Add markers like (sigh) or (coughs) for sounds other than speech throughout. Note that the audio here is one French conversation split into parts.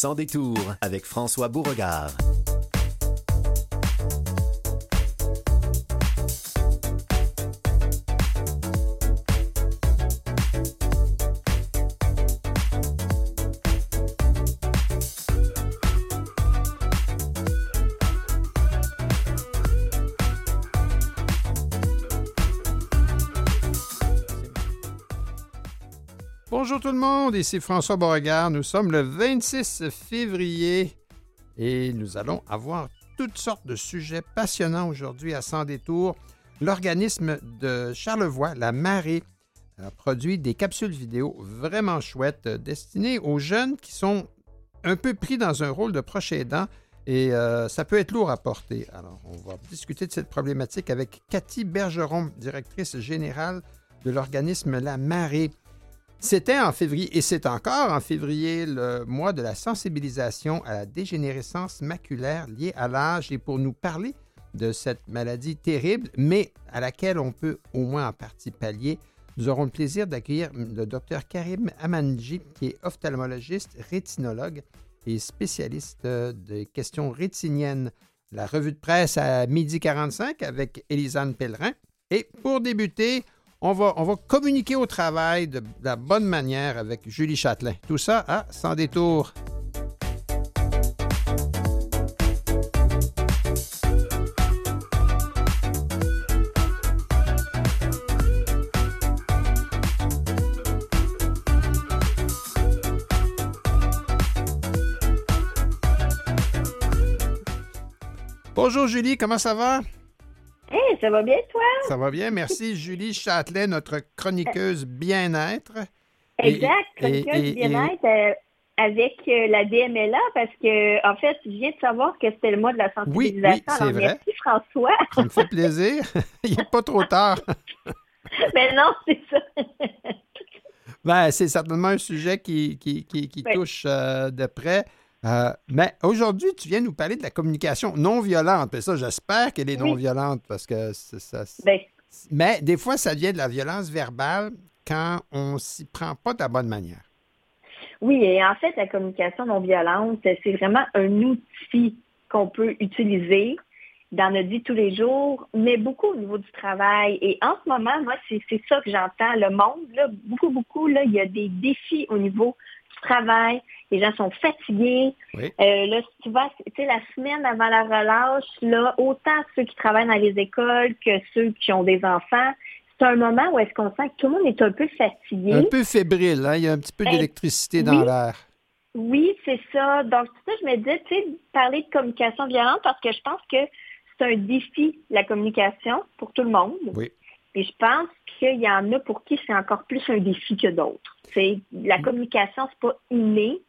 Sans détour avec François Beauregard. Bonjour tout le monde, ici François Beauregard. Nous sommes le 26 février et nous allons avoir toutes sortes de sujets passionnants aujourd'hui à Sans détour. L'organisme de Charlevoix, la Marée, a produit des capsules vidéo vraiment chouettes euh, destinées aux jeunes qui sont un peu pris dans un rôle de proche aidant et euh, ça peut être lourd à porter. Alors, on va discuter de cette problématique avec Cathy Bergeron, directrice générale de l'organisme La Marée. C'était en février, et c'est encore en février, le mois de la sensibilisation à la dégénérescence maculaire liée à l'âge. Et pour nous parler de cette maladie terrible, mais à laquelle on peut au moins en partie pallier, nous aurons le plaisir d'accueillir le docteur Karim Amanji, qui est ophtalmologiste, rétinologue et spécialiste des questions rétiniennes. La revue de presse à midi 45 avec Élisane Pellerin. Et pour débuter, on va, communiquer au travail de, la bonne manière avec Julie Châtelain. Tout ça à Sans détour. Bonjour Julie, comment ça va? Hey, ça va bien, toi? Ça va bien, merci. (laughs) Julie Châtelet, notre chroniqueuse bien-être. Exact, chroniqueuse bien-être euh, avec euh, la DMLA, parce que, en fait, je viens de savoir que c'était le mois de la sensibilisation. Oui, c'est vrai. Merci, François. (laughs) Ça me fait plaisir. (laughs) Il n'est pas trop tard. Mais non, c'est ça. ben, c'est certainement un sujet qui, qui, qui, touche euh, de près. Euh, mais aujourd'hui, tu viens nous parler de la communication non violente. Et ça, j'espère qu'elle est non violente parce que ça. Ben. Mais des fois, ça devient de la violence verbale quand on s'y prend pas de la bonne manière. Oui, et en fait, la communication non violente, c'est vraiment un outil qu'on peut utiliser dans notre vie tous les jours, mais beaucoup au niveau du travail. Et en ce moment, moi, c'est ça que j'entends. Le monde, là, beaucoup, beaucoup, là, il y a des défis au niveau travail, les gens sont fatigués. Euh, là, si tu vas, tu sais, la semaine avant la relâche, là, autant ceux qui travaillent dans les écoles que ceux qui ont des enfants, c'est un moment où est-ce qu'on sent que tout le monde est un peu fatigué. Un peu fébrile, hein? Il y a un petit peu ben, d'électricité dans l'air. Oui, c'est ça. Donc, ça, je me dis, tu sais, parler de communication violente parce que je pense que c'est un défi, la communication, pour tout le monde. Oui. Et je pense qu'il y en a pour qui c'est encore plus un défi que d'autres. C'est la mm. communication, c'est pas inné,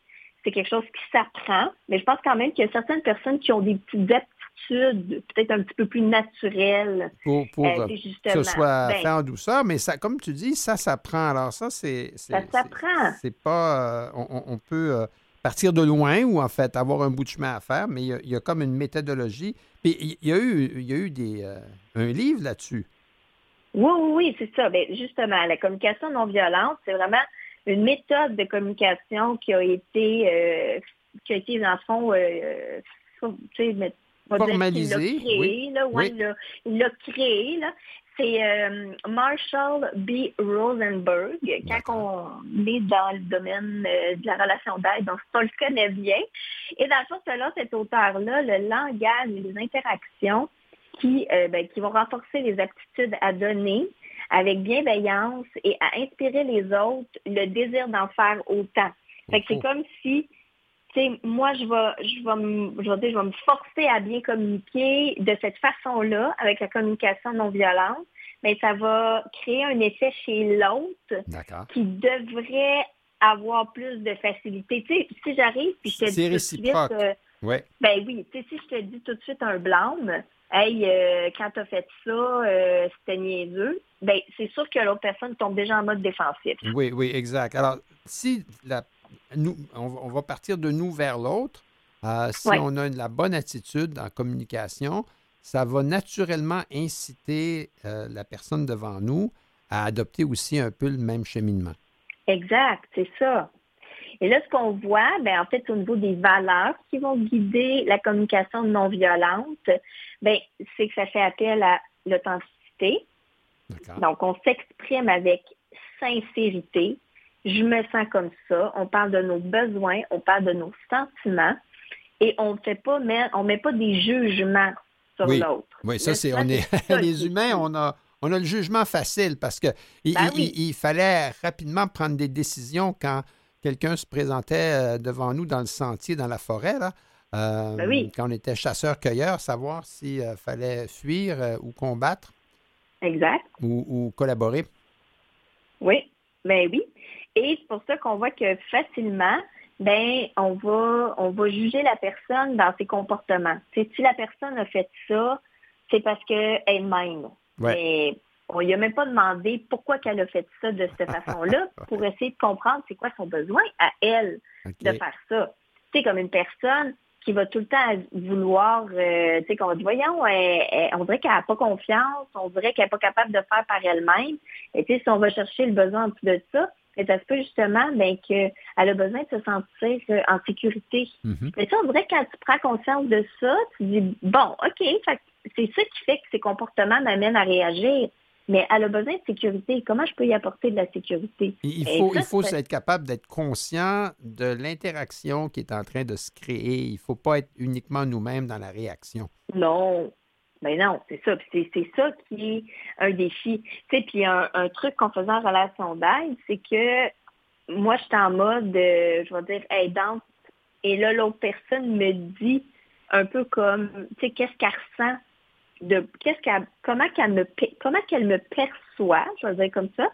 c'est quelque chose qui s'apprend. Mais je pense quand même qu'il y a certaines personnes qui ont des petites aptitudes peut-être un petit peu plus naturelles. Pour, euh, que ce soit ben fait en douceur, mais ça, comme tu dis, ça s'apprend. Alors ça, c'est... Ça s'apprend. C'est pas... Euh, on, peut euh, partir de loin ou en fait avoir un bout de chemin à faire, mais il y a, comme une méthodologie. Puis il y a eu, il y a eu des, un livre là-dessus. Oui, oui, oui, c'est ça. Ben, justement, la communication non violente, c'est vraiment une méthode de communication qui a été, euh, qui a été dans le fond, euh, tu sais, formalisée. Il l'a créé, là, il l'a créé, là. C'est euh, Marshall B. Rosenberg. Quand on est dans le domaine de la relation d'aide, donc on le connaît bien. Et dans le fond, selon cet auteur-là, le langage et les interactions qui, euh, ben, qui vont renforcer les aptitudes à donner avec bienveillance et à inspirer les autres le désir d'en faire autant. Fait que c'est comme si, tu sais, moi, je vais, je vais, me, je vais, je vais me forcer à bien communiquer de cette façon-là, avec la communication non violente, mais ça va créer un effet chez l'autre qui devrait avoir plus de facilité. Tu sais, si j'arrive puis je te dis tout de suite, euh, ouais. ben oui, tu sais, si je te dis tout de suite un blâme, Hey, euh, quand tu as fait ça, euh, c'était niaiseux, ben, c'est sûr que l'autre personne tombe déjà en mode défensif. Oui, oui, exact. Alors, si la, nous, on, va partir de nous vers l'autre, euh, si on a la bonne attitude en communication, ça va naturellement inciter la personne devant nous à adopter aussi un peu le même cheminement. Exact, c'est ça. Et là, ce qu'on voit, ben, en fait, au niveau des valeurs qui vont guider la communication non violente, ben, c'est que ça fait appel à l'authenticité. Donc, on s'exprime avec sincérité. Je me sens comme ça. On parle de nos besoins, on parle de nos sentiments et on ne fait pas, on met pas des jugements sur l'autre. Oui, ça, c'est, on est, (laughs) les humains, on a, on a le jugement facile parce que il, ben fallait rapidement prendre des décisions quand quelqu'un se présentait euh, devant nous dans le sentier, dans la forêt, là. Euh, ben quand on était chasseur-cueilleur, savoir s'il euh, fallait fuir ou combattre. Exact. Ou, collaborer. Oui, ben oui. Et c'est pour ça qu'on voit que facilement, ben on va on va juger la personne dans ses comportements. si la personne a fait ça, c'est parce qu'elle-même. Mais on lui a même pas demandé pourquoi qu'elle a fait ça de cette façon-là (laughs) pour essayer de comprendre c'est quoi son besoin à elle de faire ça. C'est comme une personne qui va tout le temps vouloir, euh, tu sais, qu'on dit, voyons, on dirait qu'elle n'a pas confiance, on dirait qu'elle n'est pas capable de faire par elle-même. Et tu sais, si on va chercher le besoin en dessous de ça, c'est ça se peut justement ben, qu'elle a besoin de se sentir euh, en sécurité. Mm-hmm. Mais ça, on dirait que quand tu prends conscience de ça, tu dis, bon, OK, c'est ça qui fait que ces comportements m'amènent à réagir mais elle a besoin de sécurité. Comment je peux y apporter de la sécurité? Il faut, il faut être capable d'être conscient de l'interaction qui est en train de se créer. Il ne faut pas être uniquement nous-mêmes dans la réaction. Non. Mais ben non, c'est ça. C'est ça qui est un défi. Tu sais, puis un, truc qu'on faisait en relation d'aide, c'est que moi, j'étais en mode, euh, je vais dire, aidante. Et là, l'autre personne me dit un peu comme, tu sais, qu'est-ce qu'elle ressent? De qu'est-ce qu'elle, comment qu'elle me, comment qu'elle me perçoit, je vais dire comme ça.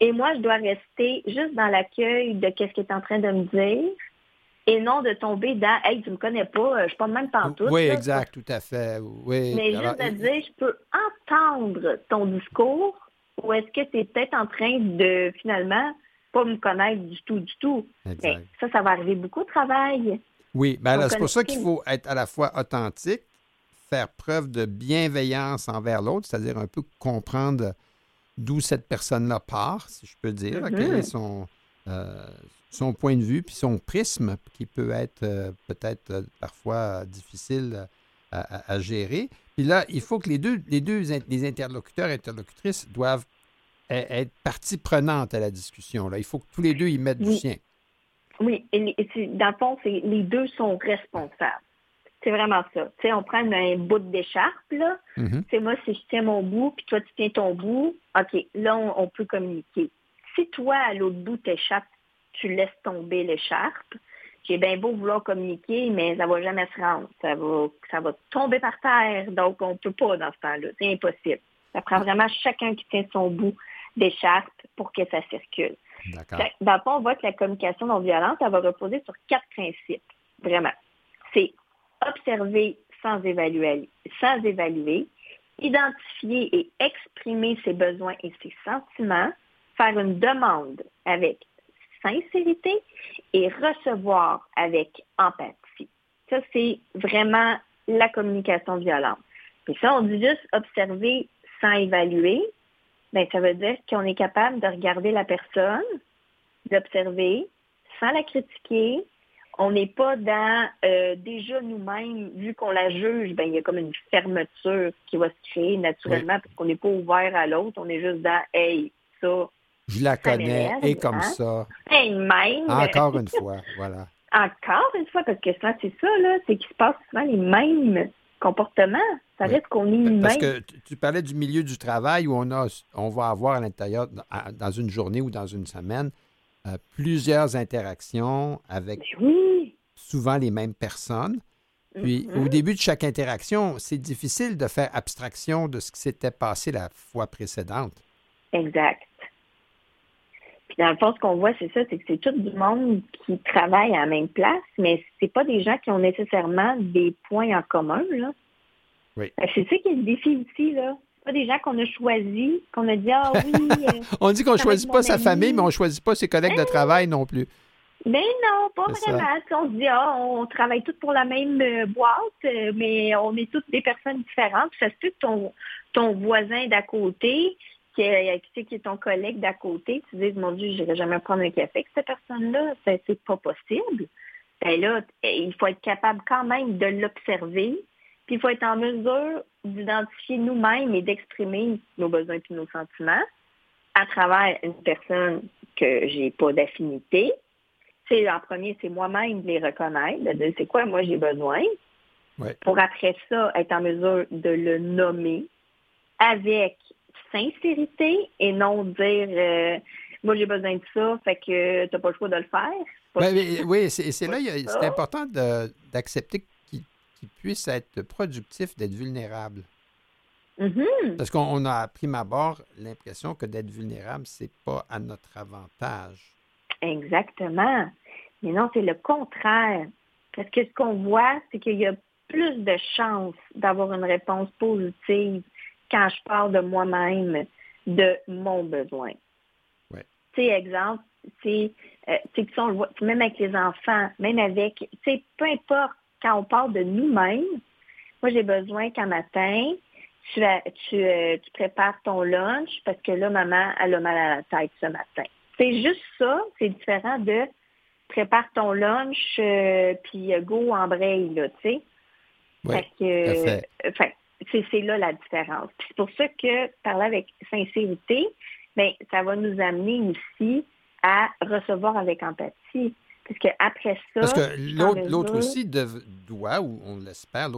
Et moi, je dois rester juste dans l'accueil de qu'est-ce qu'elle est en train de me dire et non de tomber dans Hey, tu me connais pas, euh, je suis pas de même pantoute. Oui, exact, tout à fait. Oui. Mais juste de dire, je peux entendre ton discours ou est-ce que tu es peut-être en train de finalement pas me connaître du tout, du tout. Exact. ça, ça va arriver beaucoup de travail. Oui, ben c'est pour ça qu'il faut être à la fois authentique, faire preuve de bienveillance envers l'autre, c'est-à-dire un peu comprendre d'où cette personne-là part, si je peux dire, quel est mm-hmm. son, euh, son point de vue, puis son prisme, qui peut être euh, peut-être euh, parfois difficile à, gérer. Puis là, il faut que les deux, les deux les interlocuteurs et interlocutrices doivent e-, être partie prenante à la discussion. Là. Il faut que tous les deux y mettent du sien. Oui, et, dans le fond, les deux sont responsables. C'est vraiment ça. Tu sais, on prend un bout d'écharpe, là. Mm-hmm. moi, si je tiens mon bout, puis toi, tu tiens ton bout, OK, là, on, peut communiquer. Si toi, à l'autre bout, t'échappes, tu laisses tomber l'écharpe, j'ai bien beau vouloir communiquer, mais ça va jamais se rendre. Ça va, ça va tomber par terre, donc on ne peut pas dans ce temps-là. C'est impossible. Ça prend vraiment chacun qui tient son bout d'écharpe pour que ça circule. Dans le fond, on voit que la communication non violente, elle va reposer sur quatre principes. Vraiment. C'est observer sans évaluer, identifier et exprimer ses besoins et ses sentiments, faire une demande avec sincérité et recevoir avec empathie. Ça, c'est vraiment la communication violente. Puis ça, on dit juste observer sans évaluer. Bien, ça veut dire qu'on est capable de regarder la personne, d'observer sans la critiquer, on n'est pas dans euh, déjà nous-mêmes, vu qu'on la juge, ben il y a comme une fermeture qui va se créer naturellement parce qu'on n'est pas ouvert à l'autre. On est juste dans Hey, ça. Je la connais et comme hein? ça. même. Encore une (laughs) fois, voilà. Encore une fois, parce que ça, c'est ça, là, c'est qu'il se passe souvent les mêmes comportements. Ça reste qu'on est humain. Parce que tu parlais du milieu du travail où on a on va avoir à l'intérieur, dans une journée ou dans une semaine, euh, plusieurs interactions avec souvent les mêmes personnes. Puis au mm-hmm. début de chaque interaction, c'est difficile de faire abstraction de ce qui s'était passé la fois précédente. Exact. Puis dans le fond, ce qu'on voit, c'est ça, c'est que c'est tout le monde qui travaille à la même place, mais c'est pas des gens qui ont nécessairement des points en commun, là. Oui. C'est ça qui est le défi aussi, là pas des gens qu'on a choisis, qu'on a dit, ah (laughs) oui. Euh, on dit qu'on ne choisit pas sa famille, mais on ne choisit pas ses collègues de hein? travail non plus. Mais non, pas vraiment. On se dit, ah, on travaille tous pour la même euh, boîte, euh, mais on est toutes des personnes différentes. Ça se peut que ton, ton voisin d'à côté, qui c'est qui est ton collègue d'à côté, tu dis, mon Dieu, je n'irai jamais prendre un café avec cette personne-là, c'est, c'est pas possible. Ben là, il faut être capable quand même de l'observer, puis il faut être en mesure d'identifier nous-mêmes et d'exprimer nos besoins et nos sentiments à travers une personne que j'ai pas d'affinité. C'est en premier, c'est moi-même de les reconnaître, de dire c'est quoi moi j'ai besoin? Pour après ça, être en mesure de le nommer avec sincérité et non dire euh, moi j'ai besoin de ça, fait que tu n'as pas le choix de le faire. oui, c'est là, c'est important d'accepter qu'il puisse être productif, d'être vulnérable. Mm-hmm. Parce qu'on a, à prime abord, l'impression que d'être vulnérable, c'est pas à notre avantage. Exactement. Mais non, c'est le contraire. Parce que ce qu'on voit, c'est qu'il y a plus de chances d'avoir une réponse positive quand je parle de moi-même, de mon besoin. Ouais. Tu sais, exemple, c'est euh, que même avec les enfants, même avec, tu sais, peu importe, quand on parle de nous-mêmes, moi j'ai besoin qu'un matin, tu, tu, euh, tu prépares ton lunch parce que là, maman, elle a mal à la tête ce matin. C'est juste ça, c'est différent de prépare ton lunch, euh, puis go embraye, là, tu sais. Oui, fait c'est là la différence. C'est pour ça que parler avec sincérité, bien, ça va nous amener aussi à recevoir avec empathie. Parce qu'après ça. Parce que l'autre aussi doit, ou on l'espère,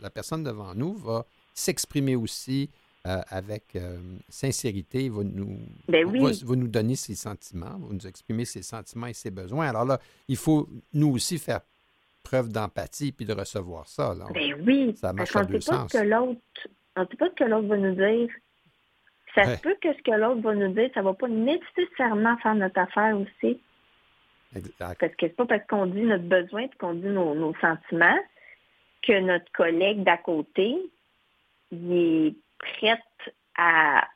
la personne devant nous va s'exprimer aussi euh, avec euh, sincérité, va nous, ben va, nous donner ses sentiments, va nous exprimer ses sentiments et ses besoins. Alors là, il faut nous aussi faire preuve d'empathie puis de recevoir ça. Là. Ben oui, ça marche parce qu'on ne sait pas ce que l'autre, on sait pas ce que l'autre va nous dire. Ça se peut que ce que l'autre va nous dire, ça ne va pas nécessairement faire notre affaire aussi. Exact. Parce que c'est pas parce qu'on dit notre besoin et qu'on dit nos, sentiments que notre collègue d'à côté il est prêt à,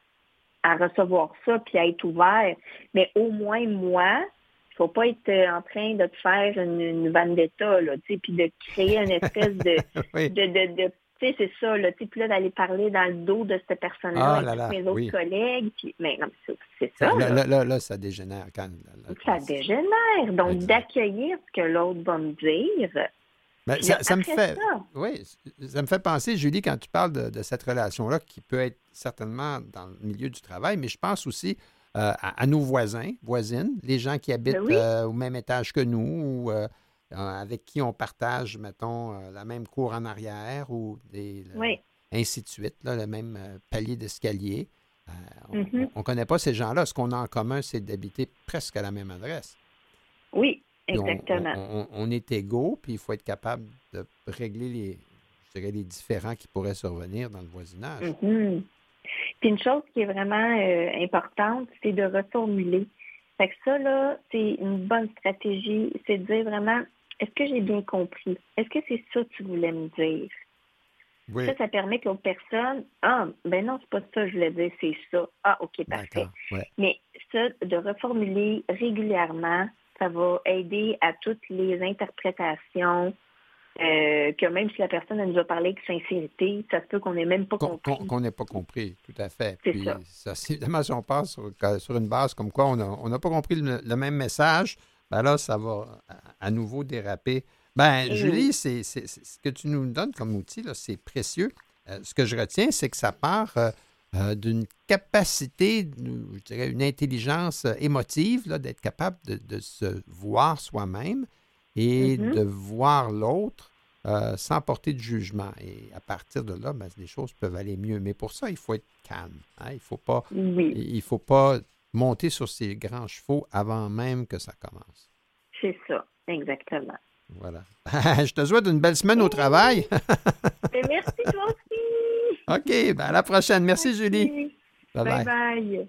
à recevoir ça puis à être ouvert. Mais au moins moi, il faut pas être euh, en train de te faire une, une vendetta, là, tu sais, puis de créer une espèce de, (laughs) de, de, tu sais, c'est ça, là, puis là, d'aller parler dans le dos de cette personne-là ah, avec mes autres collègues, puis, mais non, c'est ça. Là, là, là, ça dégénère quand... ça dégénère, donc d'accueillir ce que l'autre va me dire. Ben, ça, ça, me fait, oui, ça me fait penser, Julie, quand tu parles de, de cette relation-là, qui peut être certainement dans le milieu du travail, mais je pense aussi euh, à, nos voisins, voisines, les gens qui habitent ben euh, au même étage que nous ou euh, avec qui on partage, mettons, la même cour en arrière ou des, ainsi de suite, le même palier d'escalier. on ne mm-hmm. connaît pas ces gens-là. Ce qu'on a en commun, c'est d'habiter presque à la même adresse. Oui, exactement. On, est égaux, puis il faut être capable de régler les, les différends qui pourraient survenir dans le voisinage. Mm-hmm. Puis une chose qui est vraiment euh, importante, c'est de reformuler. Fait que ça, là, c'est une bonne stratégie. C'est de dire vraiment, est-ce que j'ai bien compris? Est-ce que c'est ça que tu voulais me dire? Ça, ça permet que l'autre personne, ah, ben non, c'est pas ça que je voulais dire, c'est ça. Ah, OK, parfait. Mais ça, de reformuler régulièrement, ça va aider à toutes les interprétations, euh, que même si la personne elle nous a parlé avec sincérité, ça se peut qu'on n'ait même pas compris. Qu'on n'ait pas compris, tout à fait. Puis, ça. (laughs) évidemment, si on passe sur, une base comme quoi on n'a pas compris le, même message, ben là, ça va à, nouveau déraper. Ben, Julie, c'est, ce que tu nous donnes comme outil, c'est précieux. Euh, ce que je retiens, c'est que ça part euh, d'une capacité, je dirais une intelligence émotive, d'être capable de, se voir soi-même et mm-hmm. de voir l'autre euh, sans porter de jugement. Et à partir de là, ben, les choses peuvent aller mieux. Mais pour ça, il faut être calme. Hein. Il ne faut, pas, il faut pas monter sur ses grands chevaux avant même que ça commence. C'est ça, exactement. Voilà. (laughs) Je te souhaite une belle semaine au travail. (laughs) merci toi aussi. OK, ben à la prochaine. Merci, Julie. bye. bye.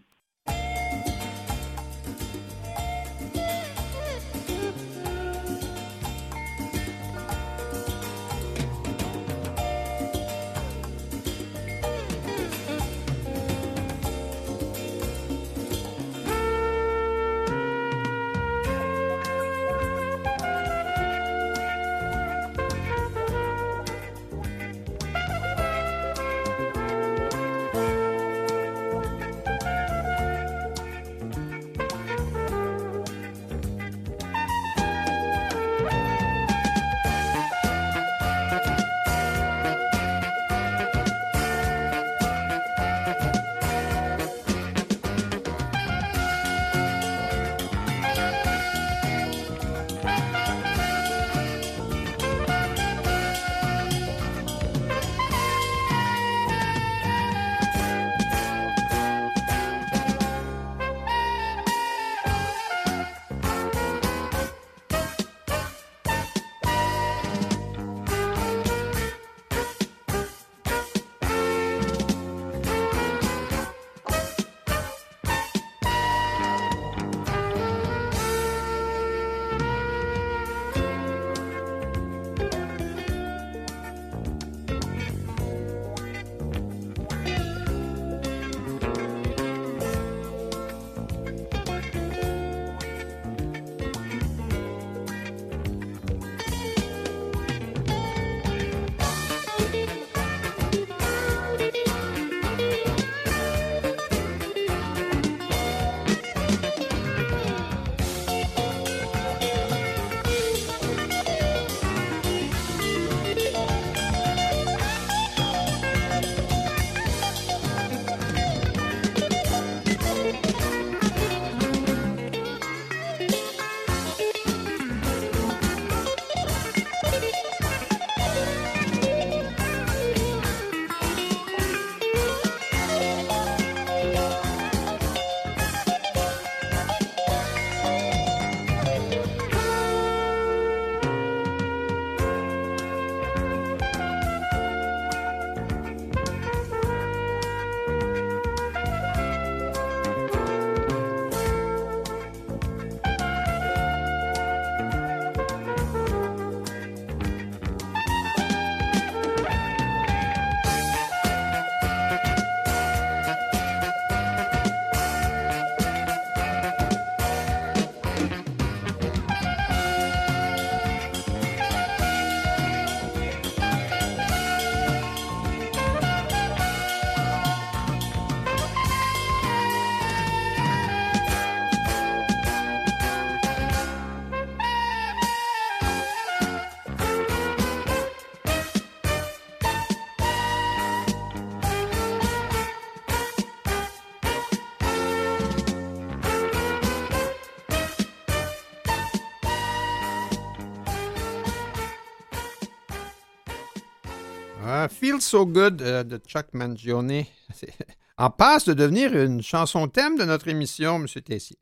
Feel So Good euh, de Chuck Mangione. (laughs) En passe de devenir une chanson thème de notre émission, M. Tessier.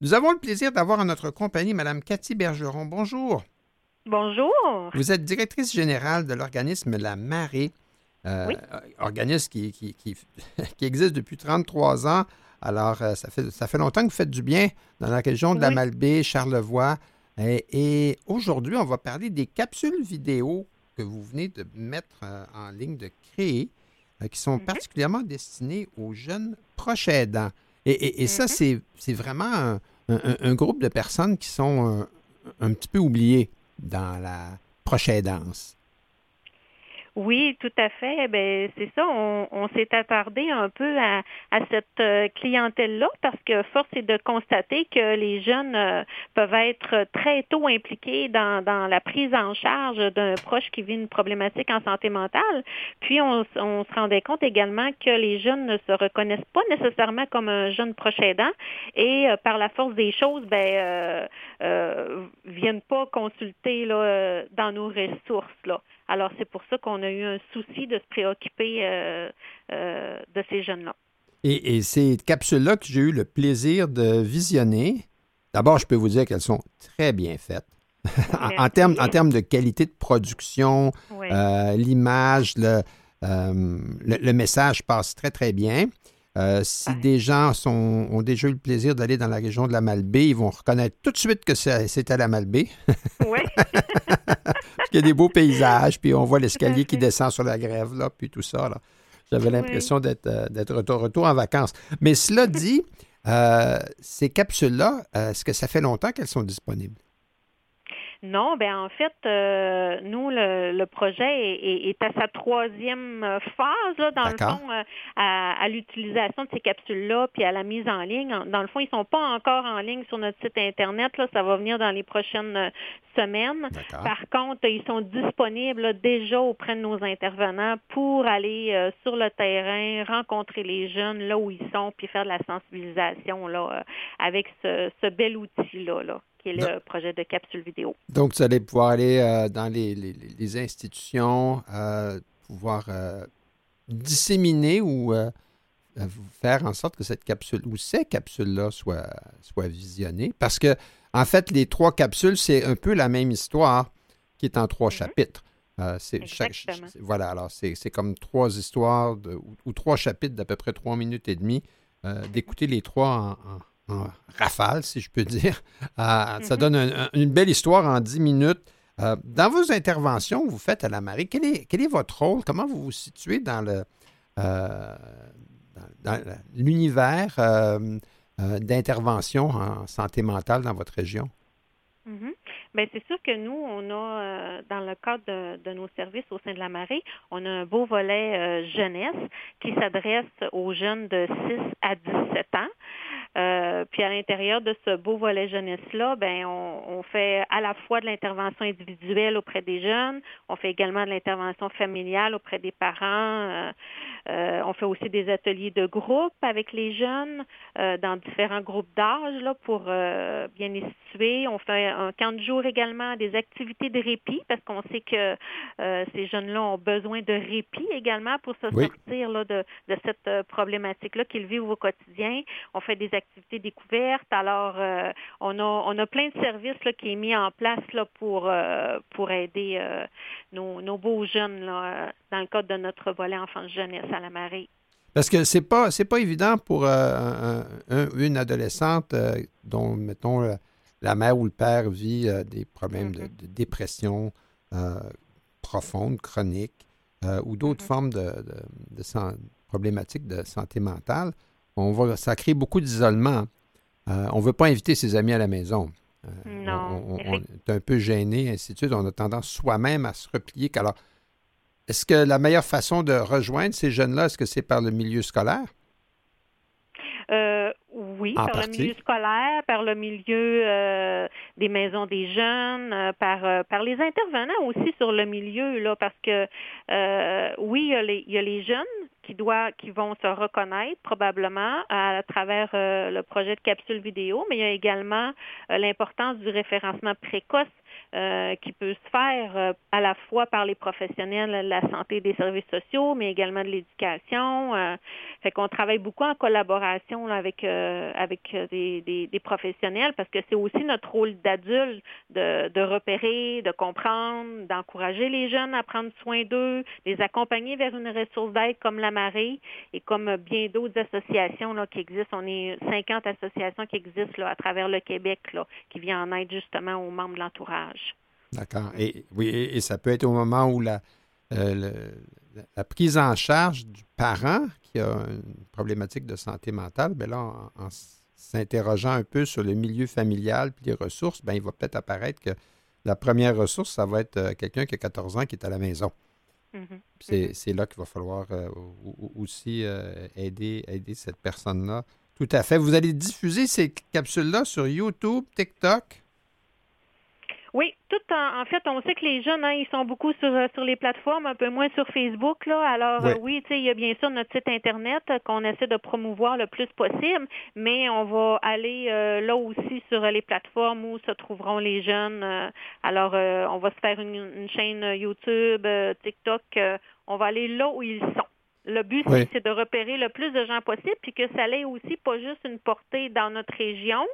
Nous avons le plaisir d'avoir en notre compagnie Mme Cathy Bergeron. Bonjour. Bonjour. Vous êtes directrice générale de l'organisme La Marée, euh, organisme qui, qui, qui, (laughs) existe depuis 33 ans. Alors, euh, ça, fait, ça fait longtemps que vous faites du bien dans la région de la Malbaie, Charlevoix. Et, et aujourd'hui, on va parler des capsules vidéo que vous venez de mettre euh, en ligne, de créer, qui sont mhm. particulièrement destinées aux jeunes proches aidants. Et, et, ça, mhm. c'est vraiment un, groupe de personnes qui sont un petit peu oubliées dans la prochaine danse. Oui, tout à fait. Ben c'est ça. On, s'est attardé un peu à, cette euh, clientèle-là parce que force est de constater que les jeunes euh, peuvent être très tôt impliqués dans, la prise en charge d'un proche qui vit une problématique en santé mentale. Puis on, se rendait compte également que les jeunes ne se reconnaissent pas nécessairement comme un jeune proche aidant et euh, par la force des choses, ben euh, viennent pas consulter là, dans nos ressources là. Alors, c'est pour ça qu'on a eu un souci de se préoccuper euh, euh, de ces jeunes-là. Et, ces capsules-là que j'ai eu le plaisir de visionner, d'abord, je peux vous dire qu'elles sont très bien faites. (laughs) en, termes, en termes de qualité de production, euh, l'image, le, le, message passe très, très bien. si des gens sont, ont déjà eu le plaisir d'aller dans la région de la Malbaie, ils vont reconnaître tout de suite que c'est à la Malbaie. Oui. (laughs) Il y a des beaux paysages, puis on voit l'escalier qui descend sur la grève, là, puis tout ça. Là. J'avais l'impression d'être, euh, d'être retour, retour, en vacances. Mais cela dit, euh, ces capsules-là, euh, est-ce que ça fait longtemps qu'elles sont disponibles? Non, ben en fait, euh, nous, le, projet est, à sa troisième euh, phase, là, dans le fond, euh, à, l'utilisation de ces capsules-là, puis à la mise en ligne. Dans le fond, ils ne sont pas encore en ligne sur notre site Internet. Là, ça va venir dans les prochaines semaines. Par contre, ils sont disponibles déjà auprès de nos intervenants pour aller sur le terrain, rencontrer les jeunes là où ils sont, puis faire de la sensibilisation là, avec ce, ce bel outil-là. Là qui est le projet de capsule vidéo. Donc, vous allez pouvoir aller euh, dans les, institutions, euh, pouvoir euh, disséminer ou faire en sorte que cette capsule ou ces capsules-là soient, soient visionnées. Parce que, en fait, les trois capsules, c'est un peu la même histoire qui est en trois mm-hmm. chapitres. c'est voilà, alors c'est comme trois histoires ou, trois chapitres d'à peu près trois minutes et demie. D'écouter les trois en en rafale, si je peux dire. Euh, (laughs) ça mhm. donne une belle histoire en dix minutes. Euh, dans vos interventions que vous faites à la marée, quel est, quel est votre rôle? Comment vous vous situez dans le euh, dans, l'univers d'intervention en santé mentale dans votre région? Mhm. Bien, c'est sûr que nous, on a, dans le cadre de, nos services au sein de la marée, on a un beau volet jeunesse qui s'adresse aux jeunes de 6 à 17 ans. Euh, puis à l'intérieur de ce beau volet jeunesse-là, ben on, fait à la fois de l'intervention individuelle auprès des jeunes, on fait également de l'intervention familiale auprès des parents, euh, euh, on fait aussi des ateliers de groupe avec les jeunes dans différents groupes d'âge là pour bien les situer. On fait un camp de jour également, des activités de répit parce qu'on sait que ces jeunes-là ont besoin de répit également pour se sortir là, de, de cette problématique-là qu'ils vivent au quotidien. On fait des activités découvertes. Alors, euh, on, a, on a plein de services là, qui est mis en place là, pour, euh, pour aider euh, nos, nos, beaux jeunes là, dans le cadre de notre volet enfance jeunesse à la marée. Parce que c'est pas c'est pas évident pour une adolescente dont mettons la mère ou le père vit des problèmes de, mm-hmm. dépression profonde, chronique, ou d'autres mm-hmm. formes de, de problématiques de santé mentale on va, ça crée beaucoup d'isolement. Euh, on ne veut pas inviter ses amis à la maison. Euh, non. On, est un peu gêné, ainsi de suite. On a tendance soi-même à se replier. Alors, est-ce que la meilleure façon de rejoindre ces jeunes-là, est-ce que c'est par le milieu scolaire? Euh, oui, par le milieu scolaire, par le milieu des maisons des jeunes, par, par les intervenants aussi sur le milieu, là, parce que oui, il y a les jeunes qui, doit, qui vont se reconnaître probablement à, travers euh, le projet de capsule vidéo, mais il y a également euh, l'importance du référencement précoce euh, qui peut se faire euh, à la fois par les professionnels de la santé et des services sociaux, mais également de l'éducation. Euh, fait qu'on travaille beaucoup en collaboration avec avec des, des, professionnels parce que c'est aussi notre rôle d'adulte de, de repérer, de comprendre, d'encourager les jeunes à prendre soin d'eux, les accompagner vers une ressource d'aide comme la marée et comme bien d'autres associations là, qui existent. On est 50 associations qui existent là, à travers le Québec là, qui viennent en aide justement aux membres de l'entourage. D'accord. Et, oui, et, ça peut être au moment où la, euh, la prise en charge du parent qui a une problématique de santé mentale, bien là, en, s'interrogeant un peu sur le milieu familial puis les ressources, bien, il va peut-être apparaître que la première ressource, ça va être euh, quelqu'un qui a 14 ans qui est à la maison. Mm-hmm. C'est là qu'il va falloir euh, aussi aider, aider cette personne-là. Tout à fait. Vous allez diffuser ces capsules-là sur YouTube, TikTok? Oui, tout en, fait, on sait que les jeunes, hein, ils sont beaucoup sur, euh, sur les plateformes, un peu moins sur Facebook. Là. Alors euh, oui, il y a bien sûr notre site Internet euh, qu'on essaie de promouvoir le plus possible, mais on va aller là aussi sur les plateformes où se trouveront les jeunes. alors, on va se faire une chaîne YouTube, TikTok. on va aller là où ils sont. Le but, c'est de repérer le plus de gens possible, puis que ça ait aussi pas juste une portée dans notre région,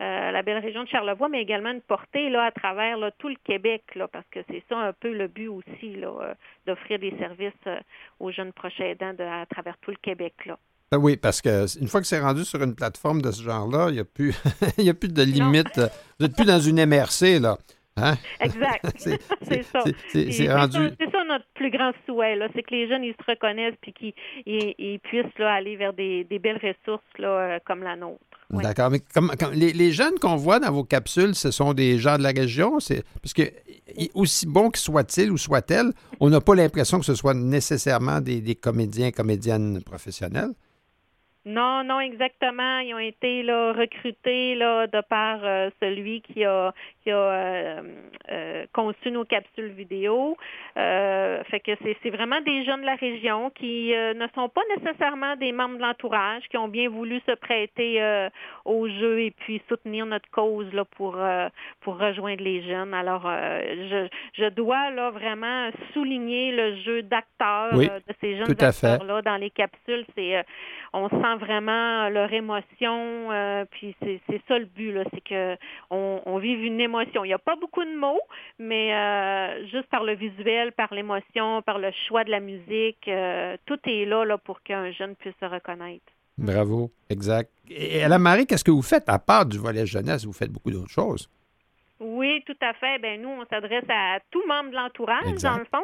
euh, la belle région de Charlevoix, mais également une portée là, à travers tout le Québec, là, parce que c'est ça un peu le but aussi, là, euh, d'offrir des services euh, aux jeunes proches aidants à travers tout le Québec. Là. Ah oui, parce que une fois que c'est rendu sur une plateforme de ce genre-là, il n'y a, plus, (laughs) a plus de limite. Vous n'êtes plus dans une MRC, là. Hein? Exact. (laughs) (laughs) c'est ça. C'est rendu. C'est ça notre plus grand souhait, c'est que les jeunes ils se reconnaissent puis qu'ils puissent là, aller vers des, belles ressources là, euh, comme la nôtre. D'accord. Mais comme, les, jeunes qu'on voit dans vos capsules, ce sont des gens de la région? C'est, parce que, aussi bon que soit-il ou soit-elle, on n'a pas l'impression que ce soit nécessairement des, des comédiens, comédiennes professionnels. Non, non, exactement. Ils ont été là, recrutés là, de par euh, celui qui a, qui a euh, euh, conçu nos capsules vidéo. fait que c'est vraiment des jeunes de la région qui ne sont pas nécessairement des membres de l'entourage, qui ont bien voulu se prêter au jeu et puis soutenir notre cause là, pour, pour rejoindre les jeunes. Alors, je, je dois là, vraiment souligner le jeu d'acteurs de ces jeunes acteurs-là dans les capsules. C'est on sent vraiment leur émotion. Euh, puis c'est ça le but, c'est que on, vive une émotion. Il n'y a pas beaucoup de mots, mais euh, juste par le visuel, par l'émotion, par le choix de la musique, euh, tout est là, là pour qu'un jeune puisse se reconnaître. Bravo, exact. Et à la Marie, qu'est-ce que vous faites à part du volet jeunesse? Vous faites beaucoup d'autres choses? Oui, tout à fait. Ben nous, on s'adresse à tout membre de l'entourage, dans le fond,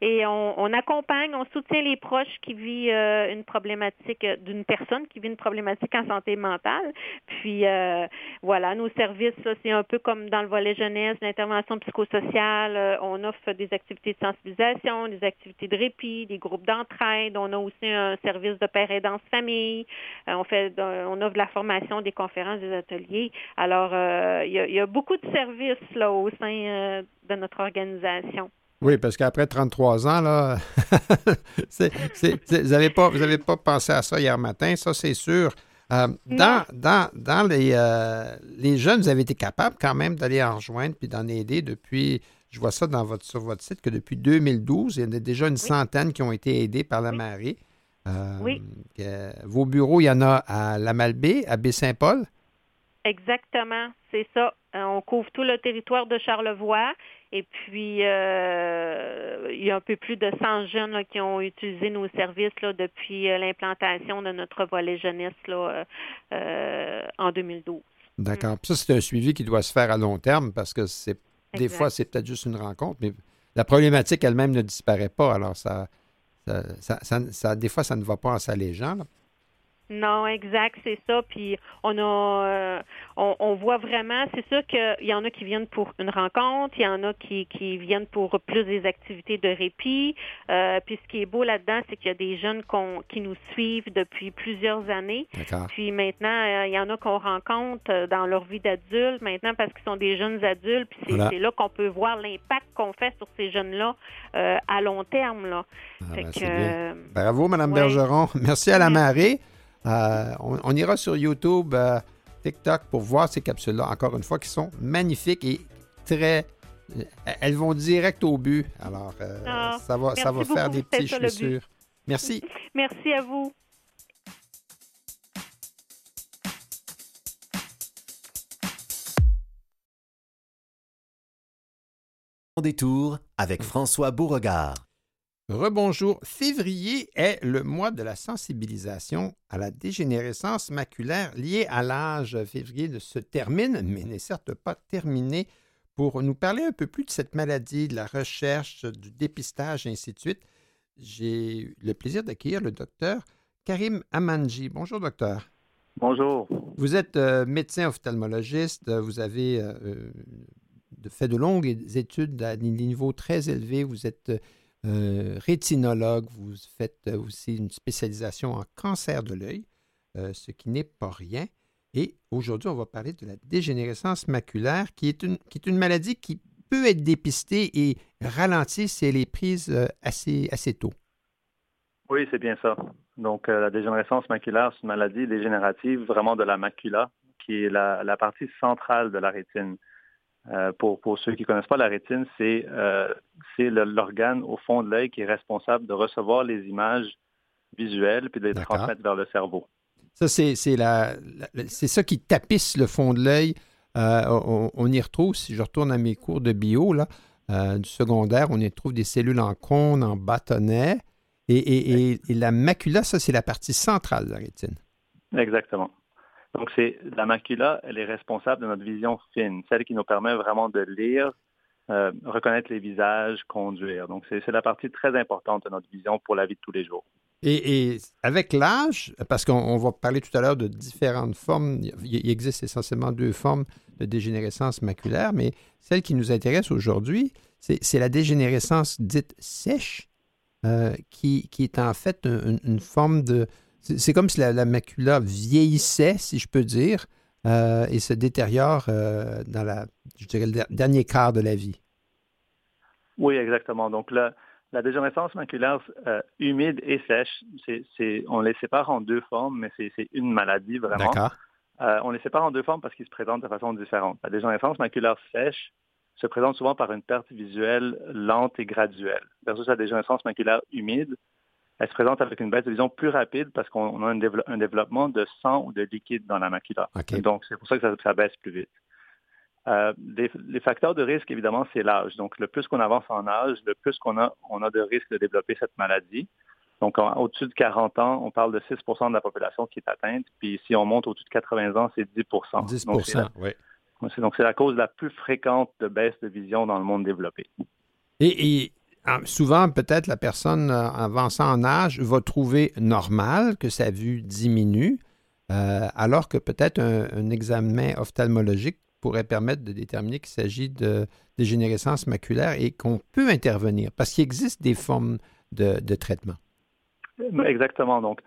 et on, accompagne, on soutient les proches qui vivent euh, une problématique euh, d'une personne qui vit une problématique en santé mentale. Puis euh, voilà, nos services, c'est un peu comme dans le volet jeunesse, l'intervention psychosociale. on offre des activités de sensibilisation, des activités de répit, des groupes d'entraide. On a aussi un service de père aidance famille. on fait, on offre de la formation, des conférences, des ateliers. Alors, il y, y a beaucoup de services là, au sein euh, de notre organisation. Oui, parce qu'après 33 ans, là, (laughs) vous n'avez pas, pas pensé à ça hier matin, ça c'est sûr. Euh, dans, dans, dans les, euh, les jeunes, vous avez été capable quand même d'aller en rejoindre puis d'en aider depuis, je vois ça dans votre, sur votre site, que depuis 2012, il y en a déjà une centaine qui ont été aidés par la marée. oui. vos bureaux, il y en a à La Malbaie, à Baie-Saint-Paul? Exactement, c'est ça. Euh, on couvre tout le territoire de Charlevoix et puis euh, il y a un peu plus de 100 jeunes qui ont utilisé nos services là, depuis euh, l'implantation de notre volet jeunesse là, en 2012. D'accord. Ça, c'est un suivi qui doit se faire à long terme parce que c'est des fois, c'est peut-être juste une rencontre, mais la problématique elle-même ne disparaît pas. Alors, ça, ça, ça, des fois, ça ne va pas en s'allégeant. Non, exact, c'est ça. Puis on a, euh, on, voit vraiment, c'est sûr qu'il y en a qui viennent pour une rencontre, il y en a qui, qui viennent pour plus des activités de répit. Euh, puis ce qui est beau là-dedans, c'est qu'il y a des jeunes qui nous suivent depuis plusieurs années. Puis maintenant, euh, il y en a qu'on rencontre dans leur vie d'adulte maintenant parce qu'ils sont des jeunes adultes. Puis c'est là qu'on peut voir l'impact qu'on fait sur ces jeunes-là à long terme. Là. Ah, ben, Bravo, Mme Bergeron. Merci à la marée. Euh, on, ira sur YouTube, euh, TikTok pour voir ces capsules-là, encore une fois, qui sont magnifiques et très elles vont direct au but. Alors, ah, ça va, ça va faire des petits chaussures. Merci. Merci à vous. détour avec François Beauregard. Rebonjour. Février est le mois de la sensibilisation à la dégénérescence maculaire liée à l'âge. Février se termine, mais n'est certes pas terminé. Pour nous parler un peu plus de cette maladie, de la recherche, du dépistage, et ainsi de suite, j'ai le plaisir d'accueillir le docteur Karim Amanji. Bonjour, docteur. Bonjour. Vous êtes euh, médecin ophtalmologiste, vous avez euh, fait de longues études à des niveaux très élevés. Vous êtes euh, rétinologue, vous faites aussi une spécialisation en cancer de l'œil, euh, ce qui n'est pas rien. Et aujourd'hui, on va parler de la dégénérescence maculaire, qui est une, maladie qui peut être dépistée et ralentie si elle est prise euh, assez, tôt. Oui, c'est bien ça. Donc, la dégénérescence maculaire, c'est une maladie dégénérative vraiment de la macula, qui est la partie centrale de la rétine. Euh, pour, ceux qui ne connaissent pas la rétine, c'est euh, l'organe au fond de l'œil qui est responsable de recevoir les images visuelles puis de les transmettre vers le cerveau. Ça, c'est ça qui tapisse le fond de l'œil. Euh, on, y retrouve, si je retourne à mes cours de bio, là, du secondaire, on y retrouve des cellules en cône, en bâtonnet. et la macula, ça, c'est la partie centrale de la rétine. Exactement. Donc, c'est la macula, elle est responsable de notre vision fine, celle qui nous permet vraiment de lire, euh, reconnaître les visages, conduire. Donc, c'est la partie très importante de notre vision pour la vie de tous les jours. Et, avec l'âge, parce qu'on va parler tout à l'heure de différentes formes, il, existe essentiellement deux formes de dégénérescence maculaire, mais celle qui nous intéresse aujourd'hui, c'est la dégénérescence dite sèche, euh, qui, est en fait une forme de, c'est comme si la, macula vieillissait, si je peux dire, euh, et se détériore euh, dans la, je dirais, le dernier quart de la vie. Oui, exactement. Donc, la, la dégénérescence maculaire euh, humide et sèche, on les sépare en deux formes, mais c'est, une maladie vraiment. D'accord. on les sépare en deux formes parce qu'ils se présentent de façon différente. La dégénérescence maculaire sèche se présente souvent par une perte visuelle lente et graduelle, versus la dégénérescence maculaire humide, elle se présente avec une baisse de vision plus rapide parce qu'on a un, développement de sang ou de liquide dans la macula. Donc, c'est pour ça que ça, baisse plus vite. Euh, les, facteurs de risque, évidemment, c'est l'âge. Donc, le plus qu'on avance en âge, le plus qu'on a, on a de risque de développer cette maladie. Donc, au-dessus de 40 ans, on parle de 6% de la population qui est atteinte. Puis, si on monte au-dessus de 80 ans, c'est 10 10% oui. Donc, c'est la cause la plus fréquente de baisse de vision dans le monde développé. Et, et souvent, peut-être la personne euh, avançant en âge va trouver normal que sa vue diminue, euh, alors que peut-être un, examen ophtalmologique pourrait permettre de déterminer qu'il s'agit de dégénérescence maculaire et qu'on peut intervenir, parce qu'il existe des formes de, traitement. Exactement. Donc,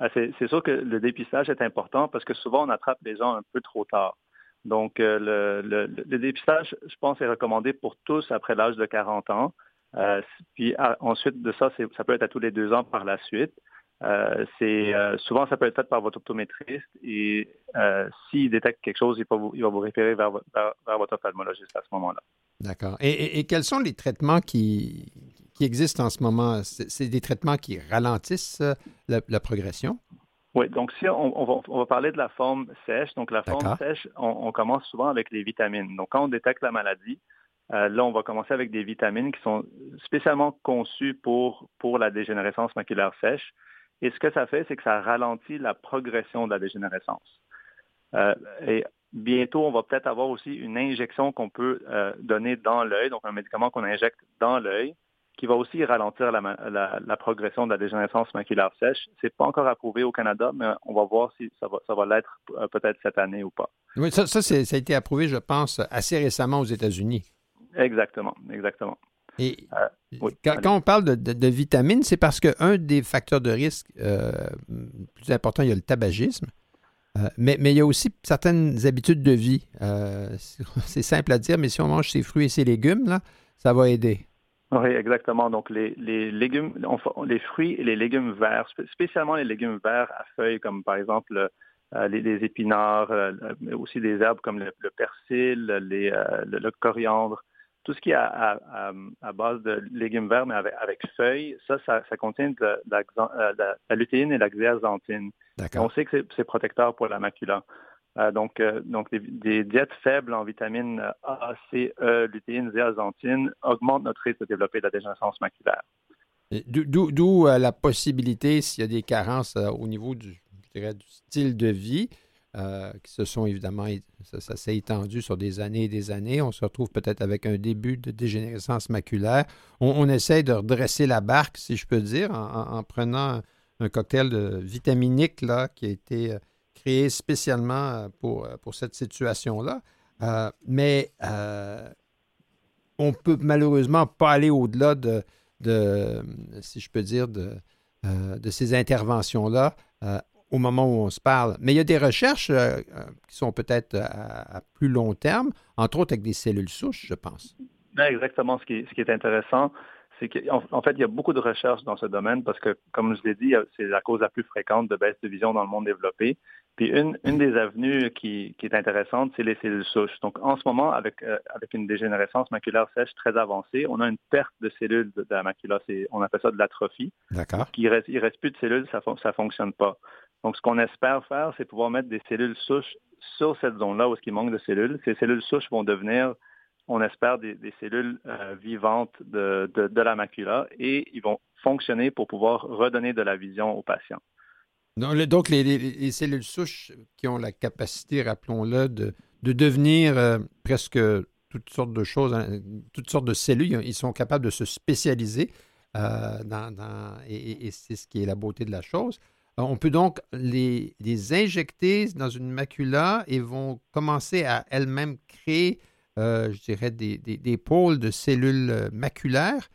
euh, c'est sûr que le dépistage est important parce que souvent on attrape les gens un peu trop tard. Donc, le dépistage, je pense, est recommandé pour tous après l'âge de 40 ans. Euh, puis ah, ensuite de ça, ça peut être à tous les deux ans par la suite. Euh, c'est euh, souvent ça peut être fait par votre optométriste et s'il détecte quelque chose, il, va vous, il va vous référer vers, votre ophtalmologiste à ce moment-là. D'accord. Et, quels sont les traitements qui, qui existent en ce moment? C'est des traitements qui ralentissent la, progression? Oui, donc si on, va, parler de la forme sèche, donc la forme sèche, on, commence souvent avec les vitamines. Donc quand on détecte la maladie, euh, là, on va commencer avec des vitamines qui sont spécialement conçues pour, pour la dégénérescence maculaire sèche. Et ce que ça fait, c'est que ça ralentit la progression de la dégénérescence. Euh, et bientôt, on va peut-être avoir aussi une injection qu'on peut euh, donner dans l'œil, donc un médicament qu'on injecte dans l'œil, qui va aussi ralentir la, progression de la dégénérescence maculaire sèche. C'est pas encore approuvé au Canada, mais on va voir si ça va, l'être peut-être cette année ou pas. Oui, ça, ça a été approuvé, je pense, assez récemment aux États-Unis. Exactement, exactement. Et euh, quand, on parle de, vitamines, c'est parce qu'un des facteurs de risque euh, plus important, il y a le tabagisme, euh, mais, mais, il y a aussi certaines habitudes de vie. (laughs) c'est simple à dire, mais si on mange ses fruits et ses légumes, là, ça va aider. Oui, exactement. Donc, les, légumes, les fruits et les légumes verts, spécialement les légumes verts à feuilles, comme par exemple les, épinards, mais aussi des herbes comme le, persil, le, le, coriandre, tout ce qui est à, base de légumes verts, mais avec, feuilles, ça, ça, contient de la, lutéine et la xéazantine. On sait que c'est protecteur pour la macula. Euh, donc, euh, donc des, diètes faibles en vitamines A, C, E, lutéine, zéazantine augmentent notre risque de développer de la dégénérescence maculaire. D'où euh, la possibilité, s'il y a des carences au niveau du, du style de vie, qui se sont évidemment, ça, s'est étendu sur des années et des années. On se retrouve peut-être avec un début de dégénérescence maculaire. On, essaie de redresser la barque, si je peux dire, en, prenant un cocktail de vitaminique là, qui a été créé spécialement euh, pour, euh, pour cette situation-là. Euh, mais on peut malheureusement pas aller au-delà de, de, si je peux dire, de, de ces interventions-là au moment où on se parle. Mais il y a des recherches qui sont peut-être à, plus long terme, entre autres avec des cellules souches, je pense. Exactement. Ce qui, ce qui est intéressant, c'est qu'en en fait, il y a beaucoup de recherches dans ce domaine parce que, comme je l'ai dit, c'est la cause la plus fréquente de baisse de vision dans le monde développé. Puis une, une des avenues qui, qui est intéressante, c'est les cellules souches. Donc en ce moment, avec, euh, avec une dégénérescence maculaire sèche très avancée, on a une perte de cellules de, la macula. On appelle ça de l'atrophie. D'accord. Il reste, il reste plus de cellules, ça ne fonctionne pas. Donc ce qu'on espère faire, c'est pouvoir mettre des cellules souches sur cette zone-là où il manque de cellules. Ces cellules souches vont devenir on espère des, cellules euh, vivantes de, de, de, la macula et ils vont fonctionner pour pouvoir redonner de la vision aux patients. Donc, les, cellules souches qui ont la capacité, rappelons-le, de, devenir euh, presque toutes sortes de choses, hein, toutes sortes de cellules, ils sont capables de se spécialiser euh, dans, et, c'est ce qui est la beauté de la chose. Euh, on peut donc les, injecter dans une macula et vont commencer à elles-mêmes créer, je dirais, des, des, pôles de cellules maculaires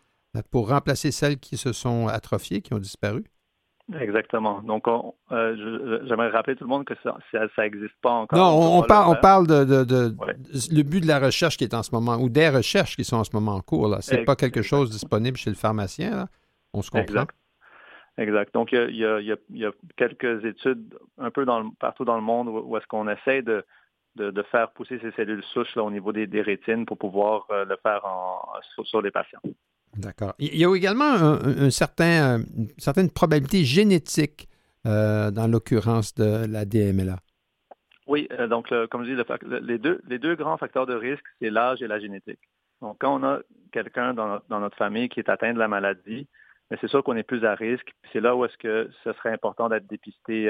pour remplacer celles qui se sont atrophiées, qui ont disparu. Exactement. Donc, euh, j'aimerais rappeler tout le monde que ça n'existe pas encore. Non, on, parle, on parle de, le but de la recherche qui est en ce moment, ou des recherches qui sont en ce moment en cours. Ce n'est pas quelque chose disponible chez le pharmacien. On se comprend? Exact. Donc, il y, a, quelques études un peu dans partout dans le monde où, est-ce qu'on essaie de, de, faire pousser ces cellules souches là, au niveau des, rétines pour pouvoir euh, le faire en, sur les patients. D'accord. Il y a également un, certain, euh, une certaine probabilité génétique euh, dans l'occurrence de la DMLA. Oui, euh, donc comme je dis, les, deux, les deux grands facteurs de risque, c'est l'âge et la génétique. Donc quand on a quelqu'un dans, notre famille qui est atteint de la maladie, mais c'est sûr qu'on est plus à risque. C'est là où est-ce que ce serait important d'être dépisté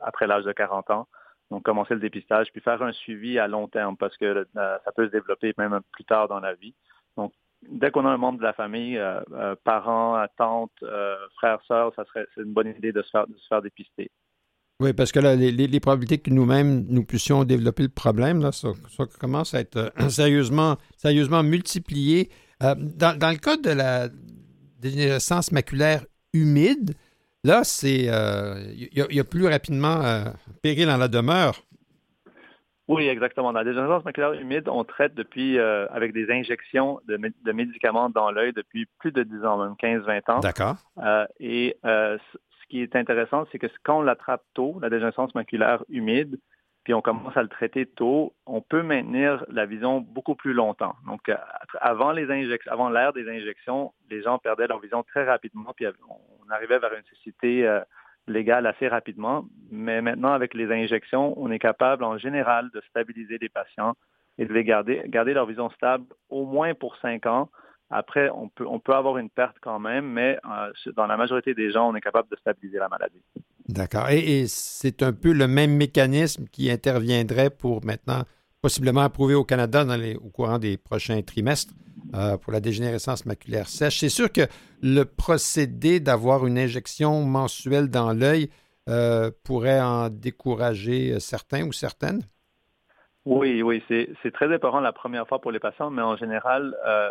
après l'âge de 40 ans. Donc commencer le dépistage, puis faire un suivi à long terme parce que ça peut se développer même plus tard dans la vie. Donc dès qu'on a un membre de la famille, euh, euh, parents, tantes, euh, frères, sœurs, ça serait c'est une bonne idée de se faire, de se faire dépister. Oui, parce que là, les, probabilités que nous-mêmes, nous puissions développer le problème, là, ça, commence à être (clears throat) sérieusement, sérieusement multiplié. dans, le cas de la dégénérescence maculaire humide, là, c'est il y, a plus rapidement péril dans la demeure. Oui, exactement. Dans la dégénérescence maculaire humide, on traite depuis euh, avec des injections de, médicaments dans l'œil depuis plus de 10 ans, même 15-20 ans. D'accord. Euh, et euh, ce qui est intéressant, c'est que quand on l'attrape tôt, la dégénérescence maculaire humide, puis on commence à le traiter tôt, on peut maintenir la vision beaucoup plus longtemps. Donc, avant les injections, avant l'ère des injections, les gens perdaient leur vision très rapidement, puis on arrivait vers une cécité légal assez rapidement. Mais maintenant, avec les injections, on est capable en général de stabiliser les patients et de les garder, garder leur vision stable au moins pour cinq ans. Après, on peut, on peut avoir une perte quand même, mais euh, dans la majorité des gens, on est capable de stabiliser la maladie. D'accord. Et, c'est un peu le même mécanisme qui interviendrait pour maintenant possiblement approuver au Canada au courant des prochains trimestres. Euh, pour la dégénérescence maculaire sèche. C'est sûr que le procédé d'avoir une injection mensuelle dans l'œil euh, pourrait en décourager certains ou certaines? Oui, oui, c'est très important la première fois pour les patients, mais en général, euh,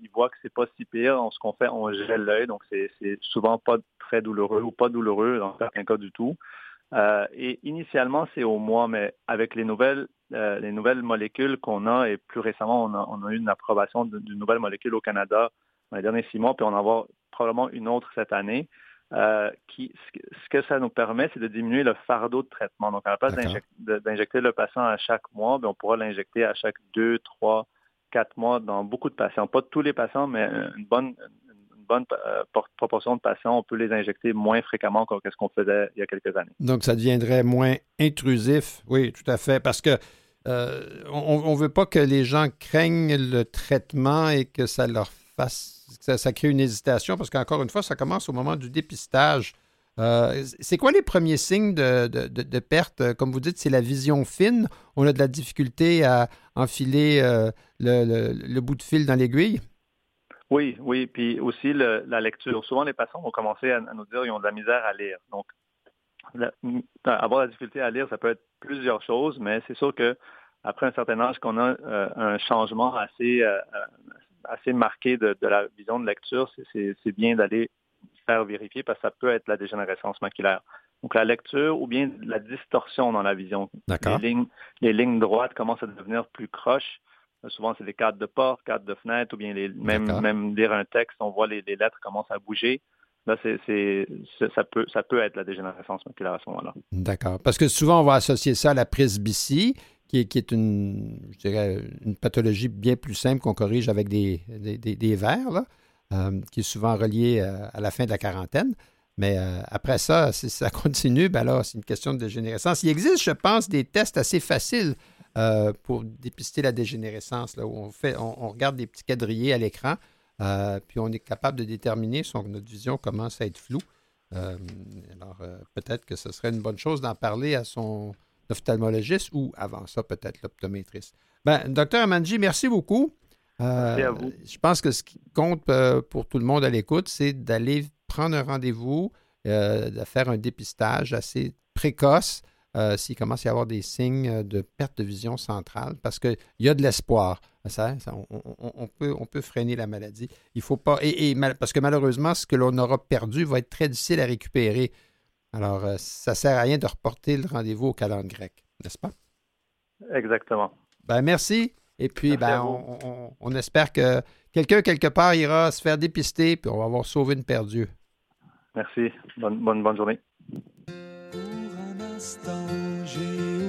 ils voient que c'est pas si pire. ce qu'on fait, on gèle l'œil, donc c'est souvent pas très douloureux ou pas douloureux dans certains cas du tout. et initialement, c'est au mois, mais avec les nouvelles euh, les nouvelles molécules qu'on a, et plus récemment, on a, eu une approbation d'une nouvelle molécule au Canada dans les derniers six mois, puis on en avoir probablement une autre cette année. Euh, qui, ce que ça nous permet, c'est de diminuer le fardeau de traitement. Donc, à la place d'injecter le patient à chaque mois, on pourra l'injecter à chaque deux, trois, quatre mois dans beaucoup de patients. Pas tous les patients, mais une bonne, bonne euh, proportion de patients, on peut les injecter moins fréquemment que ce qu'on faisait il y a quelques années. Donc, ça deviendrait moins intrusif? Oui, tout à fait. Parce que euh, on ne veut pas que les gens craignent le traitement et que ça leur ça, crée une hésitation, parce qu'encore une fois, ça commence au moment du dépistage. Euh, c'est quoi les premiers signes de, perte? Comme vous dites, c'est la vision fine. On a de la difficulté à enfiler le, bout de fil dans l'aiguille? Oui, oui. Puis aussi la lecture. Souvent, les patients vont commencer à, nous dire qu'ils ont de la misère à lire. Donc, avoir la difficulté à lire, ça peut être plusieurs choses, mais c'est sûr que après un certain âge, qu'on a euh, un changement assez, euh, euh, assez marqué de, la vision de lecture, c'est bien d'aller faire vérifier parce que ça peut être la dégénérescence maculaire. Donc la lecture ou bien la distorsion dans la vision. Les lignes, les lignes droites commencent à devenir plus croches Souvent, c'est des cadres de porte, cadres de fenêtre, ou bien les, même, même lire un texte, on voit les, lettres commencent à bouger. Là, ça, peut, ça peut être la dégénérescence maculaire à ce moment-là. D'accord. Parce que souvent, on va associer ça à la presbytie, qui est, une, pathologie bien plus simple qu'on corrige avec des, des, verres, là, euh, qui est souvent reliée euh, à la fin de la quarantaine. Mais euh, après ça, si ça (laughs) continue, ben c'est une question de dégénérescence. Il existe, je pense, des tests assez faciles pour dépister la dégénérescence, là, où on, fait, on, regarde des petits quadrillés à l'écran, puis on est capable de déterminer si notre vision commence à être floue. Alors, peut-être que ce serait une bonne chose d'en parler à son ophtalmologiste ou avant ça, peut-être l'optométriste. Ben, docteur Amanji, merci beaucoup. merci à vous. Je pense que ce qui compte pour tout le monde à l'écoute, c'est d'aller prendre un rendez-vous, de faire un dépistage assez précoce euh, s'il commence à y avoir des signes de perte de vision centrale, parce qu'il y a de l'espoir. on, peut, on peut freiner la maladie. Il faut pas. Et, parce que malheureusement, ce que l'on aura perdu va être très difficile à récupérer. Alors, euh, ça ne sert à rien de reporter le rendez-vous au calendrier grec, n'est-ce pas? Exactement. Ben, merci. Et puis, ben, on, espère que quelqu'un, quelque part, ira se faire dépister, puis on va avoir sauvé une perdue. Merci. Bonne, bonne, bonne journée j'ai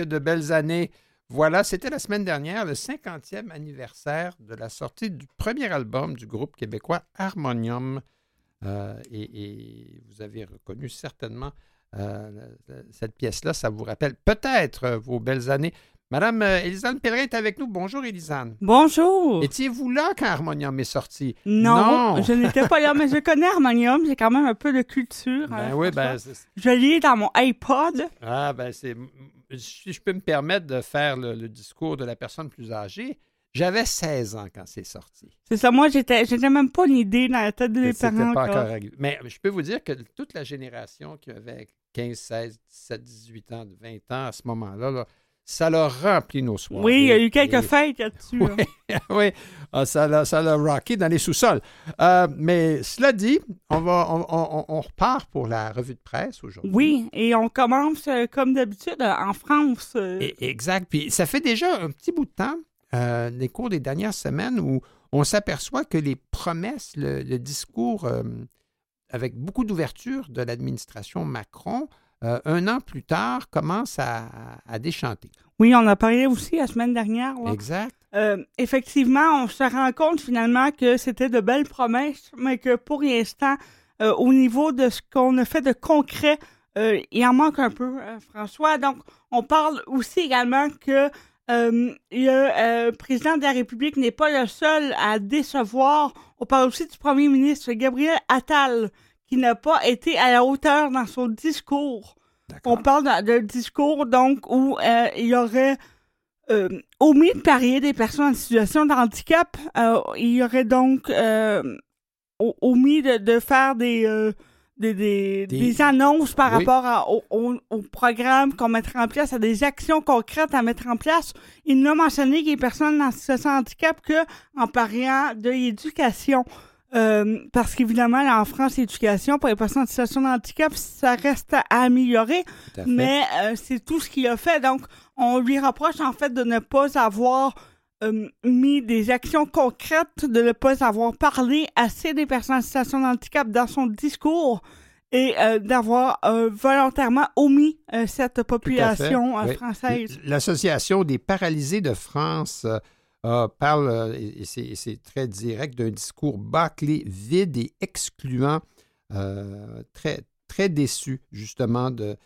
que de belles années. Voilà, c'était la semaine dernière, le 50e anniversaire de la sortie du premier album du groupe québécois Harmonium. Euh, et, vous avez reconnu certainement euh, cette pièce-là. Ça vous rappelle peut-être vos belles années. Madame euh, Élisane Pellerin est avec nous. Bonjour, Élisane. Bonjour. Étiez-vous là quand Harmonium est sorti? Non, je n'étais pas là, mais je connais Harmonium. J'ai quand même un peu de culture. Ben hein, oui, ben... Je lis dans mon iPod. Ah, ben c'est... Si je peux me permettre de faire le, discours de la personne plus âgée, j'avais 16 ans quand c'est sorti. C'est ça, moi, j'étais, j'étais même pas une idée dans la tête des parents. pas encore Mais je peux vous dire que toute la génération qui avait 15, 16, 17, 18 ans, 20 ans à ce moment-là, là, ça l'a rempli nos soirées. Oui, il y a eu quelques fêtes là-dessus. Oui, (laughs) ah, ça l'a rocké dans les sous-sols. Euh, mais cela dit, on, va, on, repart pour la revue de presse aujourd'hui. Oui, et on commence euh, comme d'habitude en France. exact. Puis ça fait déjà un petit bout de temps, euh, les cours des dernières semaines, où on s'aperçoit que les promesses, le, discours avec beaucoup d'ouverture de l'administration Macron, euh, un an plus tard, commence à, déchanter. Oui, on a parlé aussi la semaine dernière. Exact. Euh, effectivement, on se rend compte finalement que c'était de belles promesses, mais que pour l'instant, euh, au niveau de ce qu'on a fait de concret, il en manque un peu, François. Donc, on parle aussi également que le président de la République n'est pas le seul à décevoir. On parle aussi du premier ministre Gabriel Attal, qui n'a pas été à la hauteur dans son discours. On parle d'un discours, donc, où euh, il aurait euh, omis de parier des personnes en situation de handicap. Euh, il aurait donc omis de, faire des, des, annonces par rapport au, programme qu'on mettrait en place, à des actions concrètes à mettre en place. Il n'a mentionné qu'il y a personnes en situation de handicap qu'en pariant de l'éducation. Euh, parce qu'évidemment, en France, l'éducation pour les personnes en situation de handicap, ça reste à améliorer. mais euh, c'est tout ce qu'il a fait. Donc, on lui rapproche en fait de ne pas avoir euh, mis des actions concrètes, de ne pas avoir parlé assez des personnes en situation de handicap dans son discours et d'avoir volontairement omis cette population française. L'Association des paralysés de France parle, euh, et c'est très direct, d'un discours bâclé, vide et excluant, euh, très, très déçu, justement, de.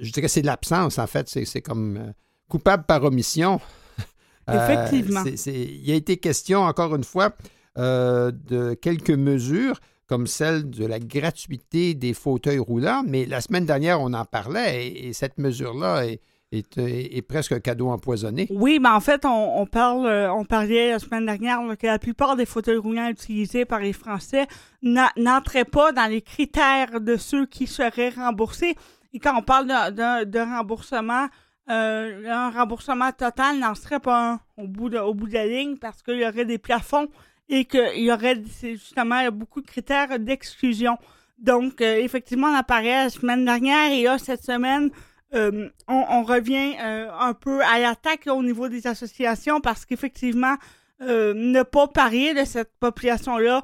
Je dirais que c'est de l'absence, en fait. C'est comme euh, coupable par omission. (laughs) Effectivement. il a été question, encore une fois, de quelques mesures comme celle de la gratuité des fauteuils roulants, mais la semaine dernière, on en parlait et cette mesure-là est, est, presque un cadeau empoisonné. Oui, mais en fait, on, parle, euh, on parlait la semaine dernière que la plupart des fauteuils roulants utilisés par les Français n'entraient pas dans les critères de ceux qui seraient remboursés. Et quand on parle de, remboursement, euh, un remboursement total n'en serait pas au bout de, au bout de la ligne parce qu'il y aurait des plafonds et qu'il y aurait justement beaucoup de critères d'exclusion. Donc, euh, effectivement, on apparaît la semaine dernière et là, cette semaine, euh, on, revient euh, un peu à l'attaque au niveau des associations parce qu'effectivement, euh, ne pas parier de cette population-là,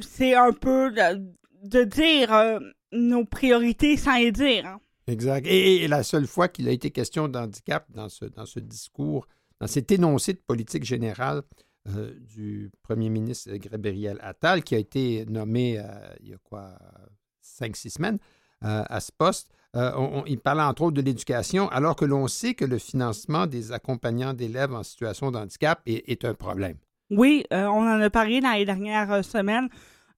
c'est un peu de, dire nos priorités sans les dire. Hein. Exact. Et, la seule fois qu'il a été question d'handicap dans ce, dans ce discours, dans cet énoncé de politique générale du premier ministre Gabriel Attal, qui a été nommé il y a quoi, cinq, six semaines à ce poste, euh, il parlait entre autres de l'éducation, alors que l'on sait que le financement des accompagnants d'élèves en situation de handicap est, un problème. Oui, euh, on en a parlé dans les dernières euh, semaines.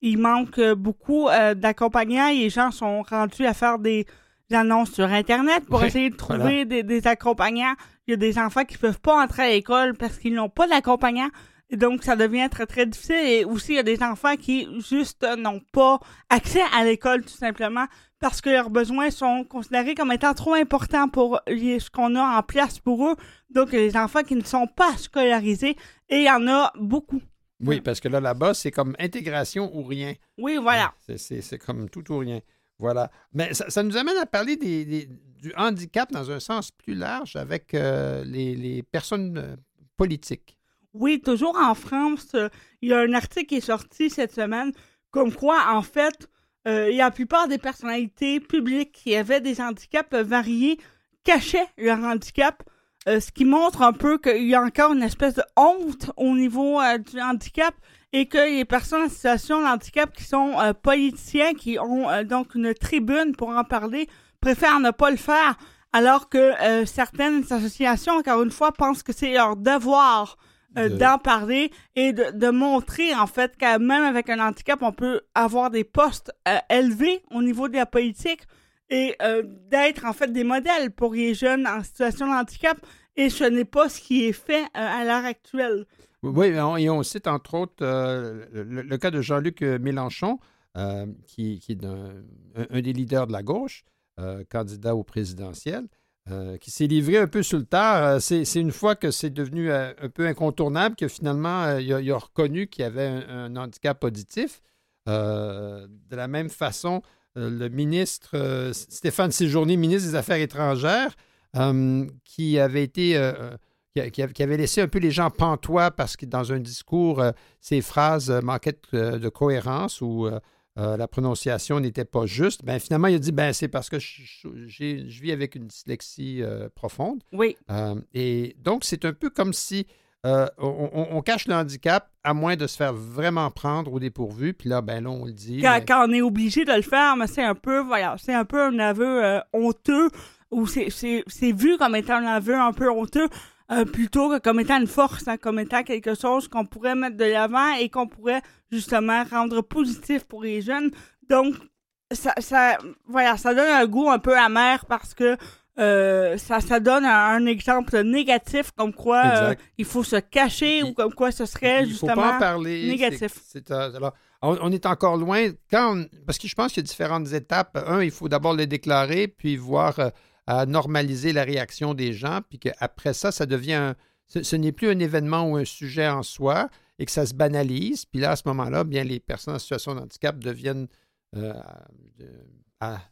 Il manque beaucoup d'accompagnants et les gens sont rendus à faire des annonces sur Internet pour essayer de trouver des, accompagnants. Il y a des enfants qui ne peuvent pas entrer à l'école parce qu'ils n'ont pas d'accompagnant. Et donc, ça devient très, très difficile. Et aussi, il y a des enfants qui, juste, n'ont pas accès à l'école, tout simplement, parce que leurs besoins sont considérés comme étant trop importants pour ce qu'on a en place pour eux. Donc, il y a des enfants qui ne sont pas scolarisés et il y en a beaucoup. Oui, parce que là, là-bas, c'est comme intégration ou rien. Oui, voilà. C'est comme tout ou rien. Voilà. Mais ça, nous amène à parler des, du handicap dans un sens plus large avec euh, les, personnes euh, politiques. Oui, toujours en France, euh, il y a un article qui est sorti cette semaine comme quoi, en fait, euh, la plupart des personnalités publiques qui avaient des handicaps variés cachaient leur handicap, ce qui montre un peu qu'il y a encore une espèce de honte au niveau du handicap et que les personnes en situation de handicap qui sont politiciens, qui ont donc une tribune pour en parler, préfèrent ne pas le faire, alors que certaines associations, encore une fois, pensent que c'est leur devoir euh, d'en parler et de, montrer en fait que même avec un handicap, on peut avoir des postes euh, élevés au niveau de la politique et euh, d'être en fait des modèles pour les jeunes en situation de handicap. Et ce n'est pas ce qui est fait à l'heure actuelle. Oui, et on cite entre autres le, cas de Jean-Luc Mélenchon, qui, est un, des leaders de la gauche, candidat au présidentiel. Euh, qui s'est livré un peu sur le tard. Euh, c'est, une fois que c'est devenu euh, un peu incontournable que finalement, il a, reconnu qu'il y avait un, handicap auditif. de la même façon, le ministre Stéphane Séjourné, ministre des Affaires étrangères, qui avait été. Qui, avait laissé un peu les gens pantois parce que dans un discours, ses phrases manquaient de, cohérence ou euh, la prononciation n'était pas juste, ben, finalement, il a dit ben, c'est parce que je, vis avec une dyslexie euh, profonde. Oui. Euh, et donc, c'est un peu comme si on, cache le handicap à moins de se faire vraiment prendre au dépourvu. Puis là, ben là, on le dit. Quand, on est obligé de le faire, mais c'est un peu, voilà, c'est un peu un aveu honteux ou c'est vu comme étant un aveu un peu honteux. Euh, plutôt que comme étant une force, hein, comme étant quelque chose qu'on pourrait mettre de l'avant et qu'on pourrait justement rendre positif pour les jeunes. Donc, ça, ça, voilà, ça donne un goût un peu amer parce que euh, ça, ça donne un, exemple négatif comme quoi euh, il faut se cacher ou comme quoi ce serait justement faut pas en parler, négatif. alors, on, est encore loin quand parce que je pense qu'il y a différentes étapes. Un, il faut d'abord les déclarer, puis voir à normaliser la réaction des gens, puis qu'après ça, ça devient ce, n'est plus un événement ou un sujet en soi et que ça se banalise. Puis là, à ce moment-là, bien, les personnes en situation de handicap deviennent euh,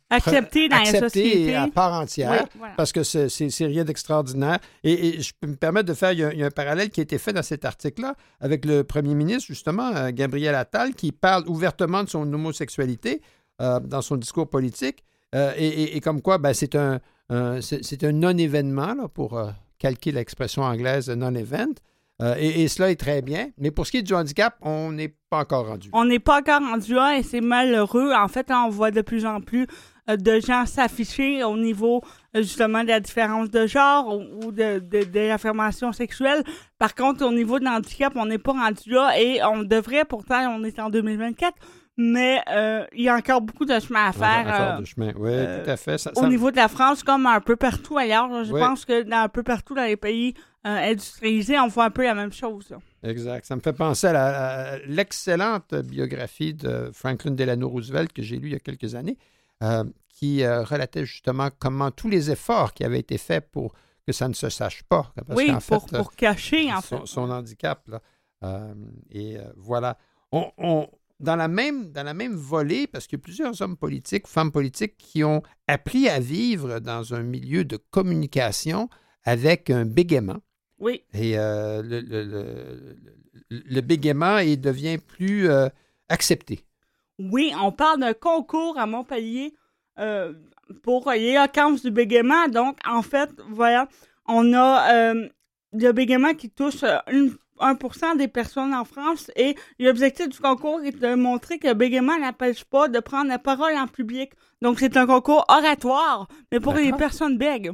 acceptées dans la société. à part entière, parce que c'est rien d'extraordinaire. Et, je peux me permettre de faire, il y, a, un parallèle qui a été fait dans cet article-là avec le premier ministre, justement, euh, Gabriel Attal, qui parle ouvertement de son homosexualité euh, dans son discours politique. et, comme quoi, ben, c'est un, euh, c'est un non-événement, pour euh, calquer l'expression anglaise non-event. Euh, et, cela est très bien. Mais pour ce qui est du handicap, on n'est pas encore rendu. On n'est pas encore rendu là et c'est malheureux. En fait, on voit de plus en plus de gens s'afficher au niveau justement de la différence de genre ou, de, de, l'affirmation sexuelle. Par contre, au niveau de l'handicap, on n'est pas rendu là et on devrait, pourtant, on est en 2024, mais euh, il y a encore beaucoup de chemin à faire. Encore euh, de chemin, oui, euh, tout à fait. au niveau de la France, comme un peu partout ailleurs, je pense que dans un peu partout dans les pays industrialisés, on voit un peu la même chose. Exact. Ça me fait penser à l'excellente biographie de Franklin Delano Roosevelt que j'ai lue il y a quelques années, qui relatait justement comment tous les efforts qui avaient été faits pour que ça ne se sache pas. oui, pour, pour, cacher en son, fait. son handicap. Là. et voilà. on, dans la même, dans la même volée, parce qu'il y a plusieurs hommes politiques, femmes politiques qui ont appris à vivre dans un milieu de communication avec un bégaiement. Oui. Et euh, le, le, le, bégaiement il devient plus euh, accepté. Oui, on parle d'un concours à Montpellier euh, pour l'éloquence du bégaiement. Donc, en fait, voilà, on a le bégaiement qui touche une 1% des personnes en France et l'objectif du concours est de montrer que le bégaiement n'empêche pas de prendre la parole en public. Donc, c'est un concours oratoire, mais pour les personnes bègues.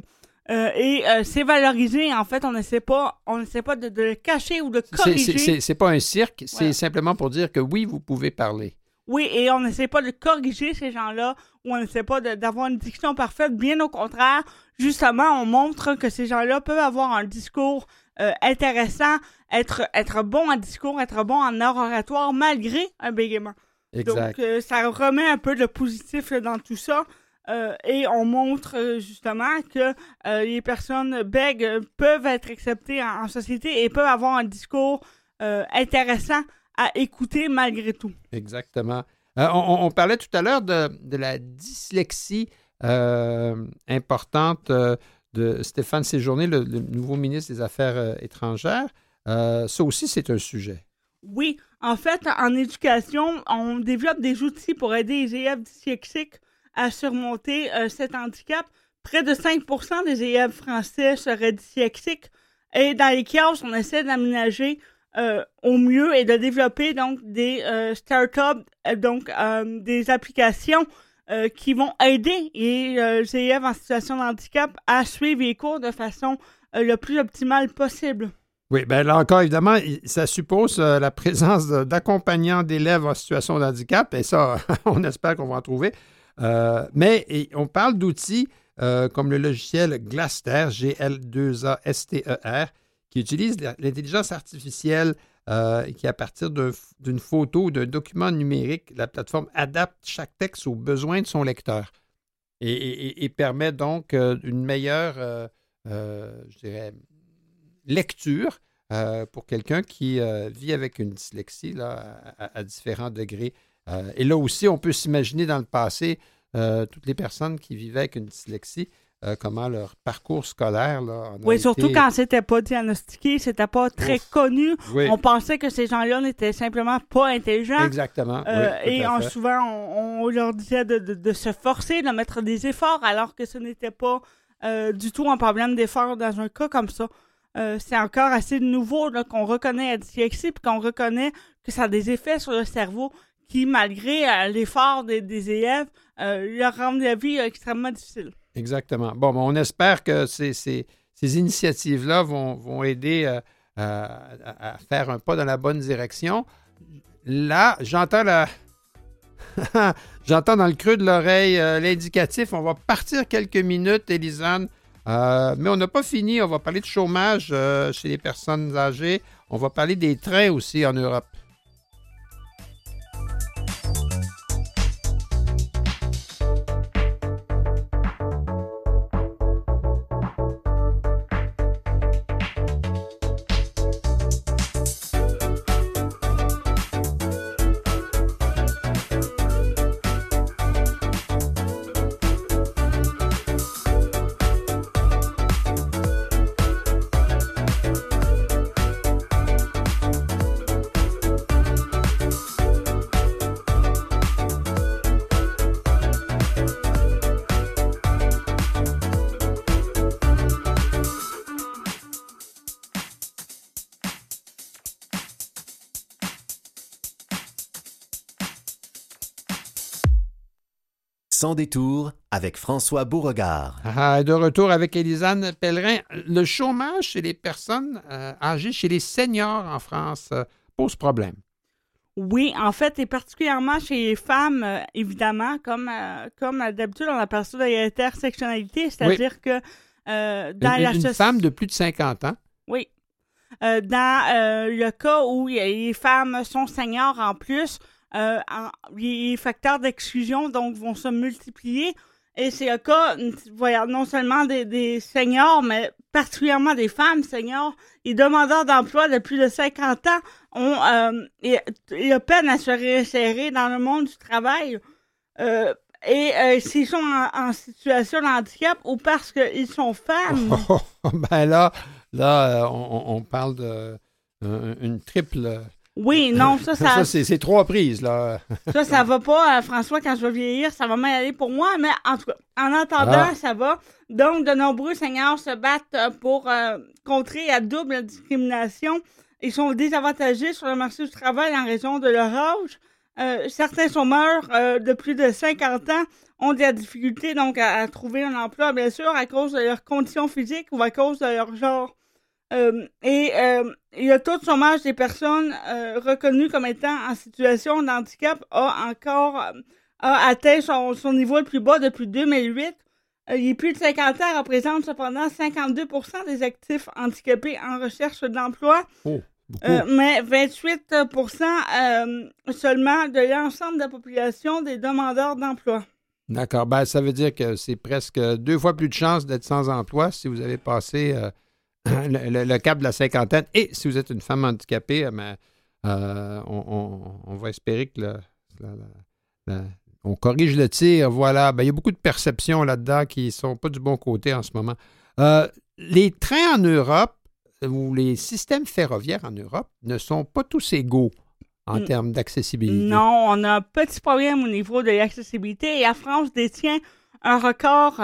Euh, et euh, c'est valorisé, en fait, on n'essaie pas, on essaie pas de, le cacher ou de corriger. C'est pas un cirque, c'est simplement pour dire que oui, vous pouvez parler. Oui, et on n'essaie pas de corriger ces gens-là ou on n'essaie pas d'avoir une diction parfaite. Bien au contraire, justement, on montre que ces gens-là peuvent avoir un discours euh, intéressant, être, être bon en discours, être bon en oratoire malgré un bégaiement. Donc, euh, ça remet un peu de positif dans tout ça. Euh, et on montre justement que les personnes bègues peuvent être acceptées en, société et peuvent avoir un discours intéressant à écouter malgré tout. Exactement. On, parlait tout à l'heure de, de, la dyslexie importante de Stéphane Séjourné, le, nouveau ministre des Affaires euh, étrangères. Euh, ça aussi, c'est un sujet. Oui. En fait, en éducation, on développe des outils pour aider les élèves dyslexiques à surmonter euh, cet handicap. près de 5% des élèves français seraient dyslexiques. Et dans les kiosques, on essaie d'aménager au mieux et de développer donc des startups, donc des applications qui vont aider les élèves en situation de handicap à suivre les cours de façon le plus optimale possible. Oui, bien là encore, évidemment, ça suppose la présence d'accompagnants d'élèves en situation de handicap, et ça, (laughs) on espère qu'on va en trouver. mais on parle d'outils comme le logiciel Glaster, G-L-2-A-S-T-E-R, qui utilise l'intelligence artificielle euh, qui, à partir d'une photo ou d'un document numérique, la plateforme adapte chaque texte aux besoins de son lecteur et, permet donc euh, une meilleure, euh, dirais, lecture pour quelqu'un qui vit avec une dyslexie à différents degrés. et là aussi, on peut s'imaginer dans le passé, toutes les personnes qui vivaient avec une dyslexie euh, comment leur parcours scolaire. Là, oui, surtout quand c'était pas diagnostiqué, c'était pas très connu. On pensait que ces gens-là n'étaient simplement pas intelligents. Exactement. Euh, et souvent, on, leur disait de, se forcer, de mettre des efforts, alors que ce n'était pas euh, du tout un problème d'effort dans un cas comme ça. c'est encore assez nouveau qu'on reconnaît la dyslexie et qu'on reconnaît que ça a des effets sur le cerveau qui, malgré l'effort des, des, élèves, leur rendent la vie extrêmement difficile. Exactement. Bon, on espère que ces, ces, initiatives-là vont, vont aider euh, à, faire un pas dans la bonne direction. Là, j'entends la. (laughs) j'entends dans le creux de l'oreille euh, l'indicatif. On va partir quelques minutes, Elisane. Euh, mais on n'a pas fini. On va parler de chômage chez les personnes âgées. On va parler des trains aussi en Europe. Sans détour avec François Beauregard. Ah, de retour avec Élisane Pellerin. Le chômage chez les personnes euh, âgées, chez les seniors en France, euh, pose problème. Oui, en fait, et particulièrement chez les femmes, euh, évidemment, comme, comme d'habitude, on appelle ça de l'intersectionnalité, c'est-à-dire que dans une, la... Une femme de plus de 50 ans. Oui. dans le cas où les femmes sont seniors en plus, euh, les facteurs d'exclusion donc vont se multiplier. Et c'est le cas, non seulement des, seniors, mais particulièrement des femmes seniors. Les demandeurs d'emploi de plus de 50 ans ont euh, peine à se réinsérer dans le monde du travail. Euh, et s'ils sont en, situation de handicap ou parce qu'ils sont femmes. (laughs) ben là, là on parle d'une triple oui, non, ça, ça. ça c'est trois prises, là. ça, ça va pas, euh, François, quand je vais vieillir, ça va mal aller pour moi, mais en tout cas, en attendant, ah. ça va. Donc, de nombreux seigneurs se battent euh, pour euh, contrer la double discrimination. Ils sont désavantagés sur le marché du travail en raison de leur âge. certains chômeurs de plus de 50 ans ont des difficultés donc à, trouver un emploi, bien sûr, à cause de leurs conditions physiques ou à cause de leur genre. Euh, et euh, le taux de chômage des personnes euh, reconnues comme étant en situation de handicap a encore a atteint son, niveau le plus bas depuis 2008. les plus de 50 ans représentent cependant 52% des actifs handicapés en recherche d'emploi. Oh, mais 28% seulement de l'ensemble de la population des demandeurs d'emploi. D'accord. Ben, ça veut dire que c'est presque deux fois plus de chances d'être sans emploi si vous avez passé (laughs) le, cap de la cinquantaine. Et si vous êtes une femme handicapée, euh, ben, euh, on, va espérer que on corrige le tir. Voilà. Ben, il y a beaucoup de perceptions là-dedans qui ne sont pas du bon côté en ce moment. Euh, les trains en Europe ou les systèmes ferroviaires en Europe ne sont pas tous égaux en termes d'accessibilité. Non, on a un petit problème au niveau de l'accessibilité et la France détient un record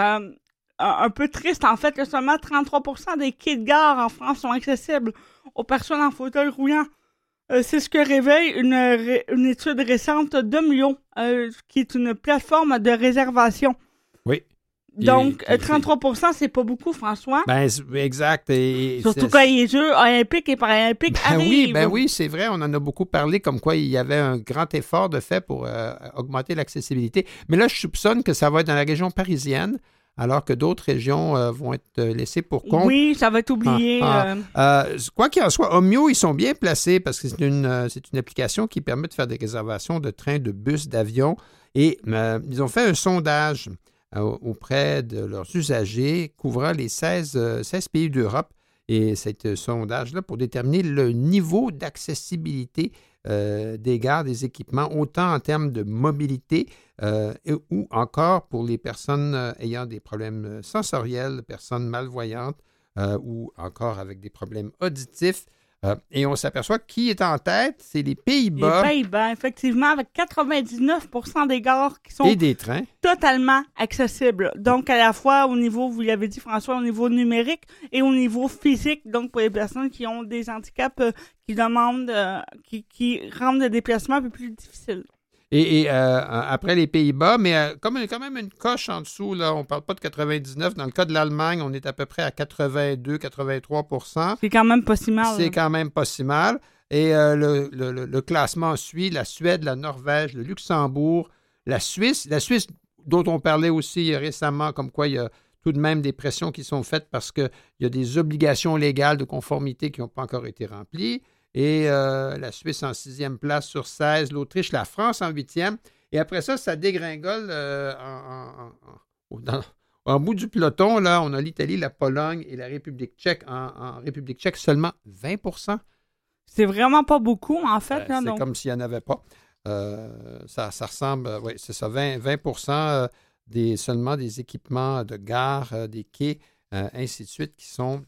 un peu triste. En fait, que seulement 33% des quais de gare en France sont accessibles aux personnes en fauteuil roulant. Euh, c'est ce que révèle une, une étude récente de Mio, euh, qui est une plateforme de réservation. Oui. Donc, 33% c'est pas beaucoup, François. Ben, exact. Et, Surtout quand les Jeux olympiques et paralympiques ben arrivent. Oui, ben oui, c'est vrai. On en a beaucoup parlé, comme quoi il y avait un grand effort de fait pour euh, augmenter l'accessibilité. Mais là, je soupçonne que ça va être dans la région parisienne alors que d'autres régions euh, vont être euh, laissées pour compte. Oui, ça va être oublié. Ah, ah. quoi qu'il en soit, Omio, ils sont bien placés parce que c'est une, c'est une application qui permet de faire des réservations de trains, de bus, d'avions. Et ils ont fait un sondage euh, auprès de leurs usagers couvrant les 16, 16 euh, pays d'Europe. Et cet euh, sondage-là pour déterminer le niveau d'accessibilité des gares, des équipements, autant en termes de mobilité ou encore pour les personnes ayant des problèmes sensoriels, personnes malvoyantes ou encore avec des problèmes auditifs. Euh, et on s'aperçoit qui est en tête, c'est les Pays-Bas. Les Pays-Bas, effectivement, avec 99% des gares qui sont et des trains. totalement accessibles. Donc, à la fois au niveau, vous l'avez dit François, au niveau numérique et au niveau physique, donc pour les personnes qui ont des handicaps euh, qui demandent, euh, qui, qui rendent le déplacement un peu plus difficile. Et, euh, après les Pays-Bas, mais euh, comme quand même une coche en dessous, là, on ne parle pas de 99. Dans le cas de l'Allemagne, on est à peu près à 82-83 C'est quand même pas si mal. C'est quand même pas si mal. Et euh, le, classement suit la Suède, la Norvège, le Luxembourg, la Suisse. La Suisse, dont on parlait aussi récemment, comme quoi il y a tout de même des pressions qui sont faites parce qu'il y a des obligations légales de conformité qui n'ont pas encore été remplies et euh, la Suisse en sixième place sur 16, l'Autriche, la France en huitième. Et après ça, ça dégringole euh, en, bout du peloton. Là, on a l'Italie, la Pologne et la République tchèque. En, République tchèque, seulement 20% C'est vraiment pas beaucoup, en fait. c'est comme s'il n'y en avait pas. Euh, ça, ressemble, oui, c'est ça, 20, 20 des, seulement des équipements de gare, des quais, ainsi de suite, qui sont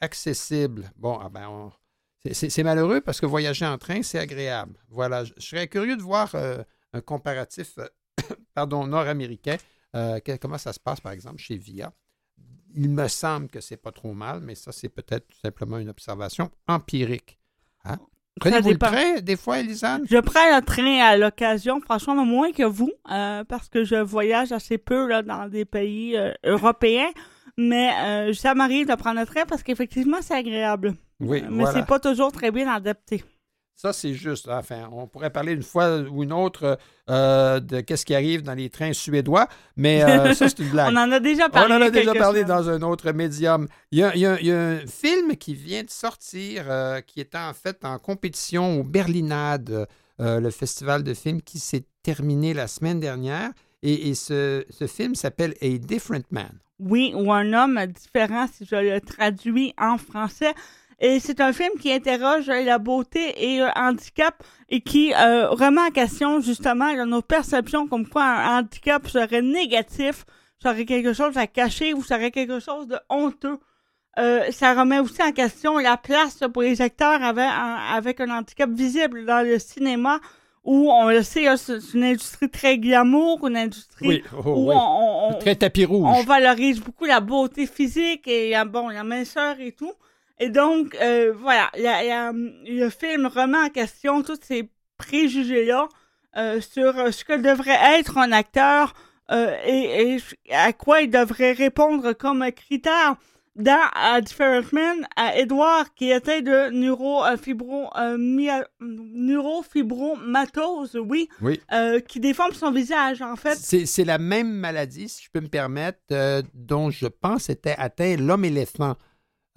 accessibles. Bon, ah ben, on, c'est malheureux parce que voyager en train, c'est agréable. Voilà, je, serais curieux de voir euh, un comparatif euh, (coughs) pardon, nord-américain. Euh, comment ça se passe, par exemple, chez VIA? Il me semble que c'est pas trop mal, mais ça, c'est peut-être tout simplement une observation empirique. Hein? Prenez-vous le train, des fois, Elisane? Je prends le train à l'occasion, franchement, moins que vous, parce que je voyage assez peu là, dans des pays européens. Mais ça m'arrive de prendre le train parce qu'effectivement, c'est agréable. Oui, Mais c'est pas toujours très bien adapté. Ça, c'est juste. Enfin, on pourrait parler une fois ou une autre euh, de qu'est-ce qui arrive dans les trains suédois, mais euh, ça, c'est une (laughs) blague. on en a déjà parlé. On en a déjà parlé dans un autre médium. Il y, a, un film qui vient de sortir euh, qui était en fait en compétition au Berlinade, le festival de films qui s'est terminé la semaine dernière. Et, ce, ce, film s'appelle A Different Man. Oui, ou un homme différent, si je le traduis en français. Et c'est un film qui interroge la beauté et le handicap et qui euh, remet en question justement nos perceptions comme quoi un handicap serait négatif, serait quelque chose à cacher ou serait quelque chose de honteux. Euh, ça remet aussi en question la place pour les acteurs avec un, avec un handicap visible dans le cinéma où on le sait, c'est une industrie très glamour, une industrie oh, où On, très tapis rouge. On valorise beaucoup la beauté physique et bon, la minceur et tout. Et donc, euh, voilà, le film remet en question tous ces préjugés-là euh, sur euh, ce que devrait être un acteur et, à quoi il devrait répondre comme critère. Dans à Different Man, à Edouard qui était de neurofibro, neurofibromatose, oui, oui. qui déforme son visage, en fait. C'est la même maladie, si je peux me permettre, dont je pense était atteint l'homme-éléphant.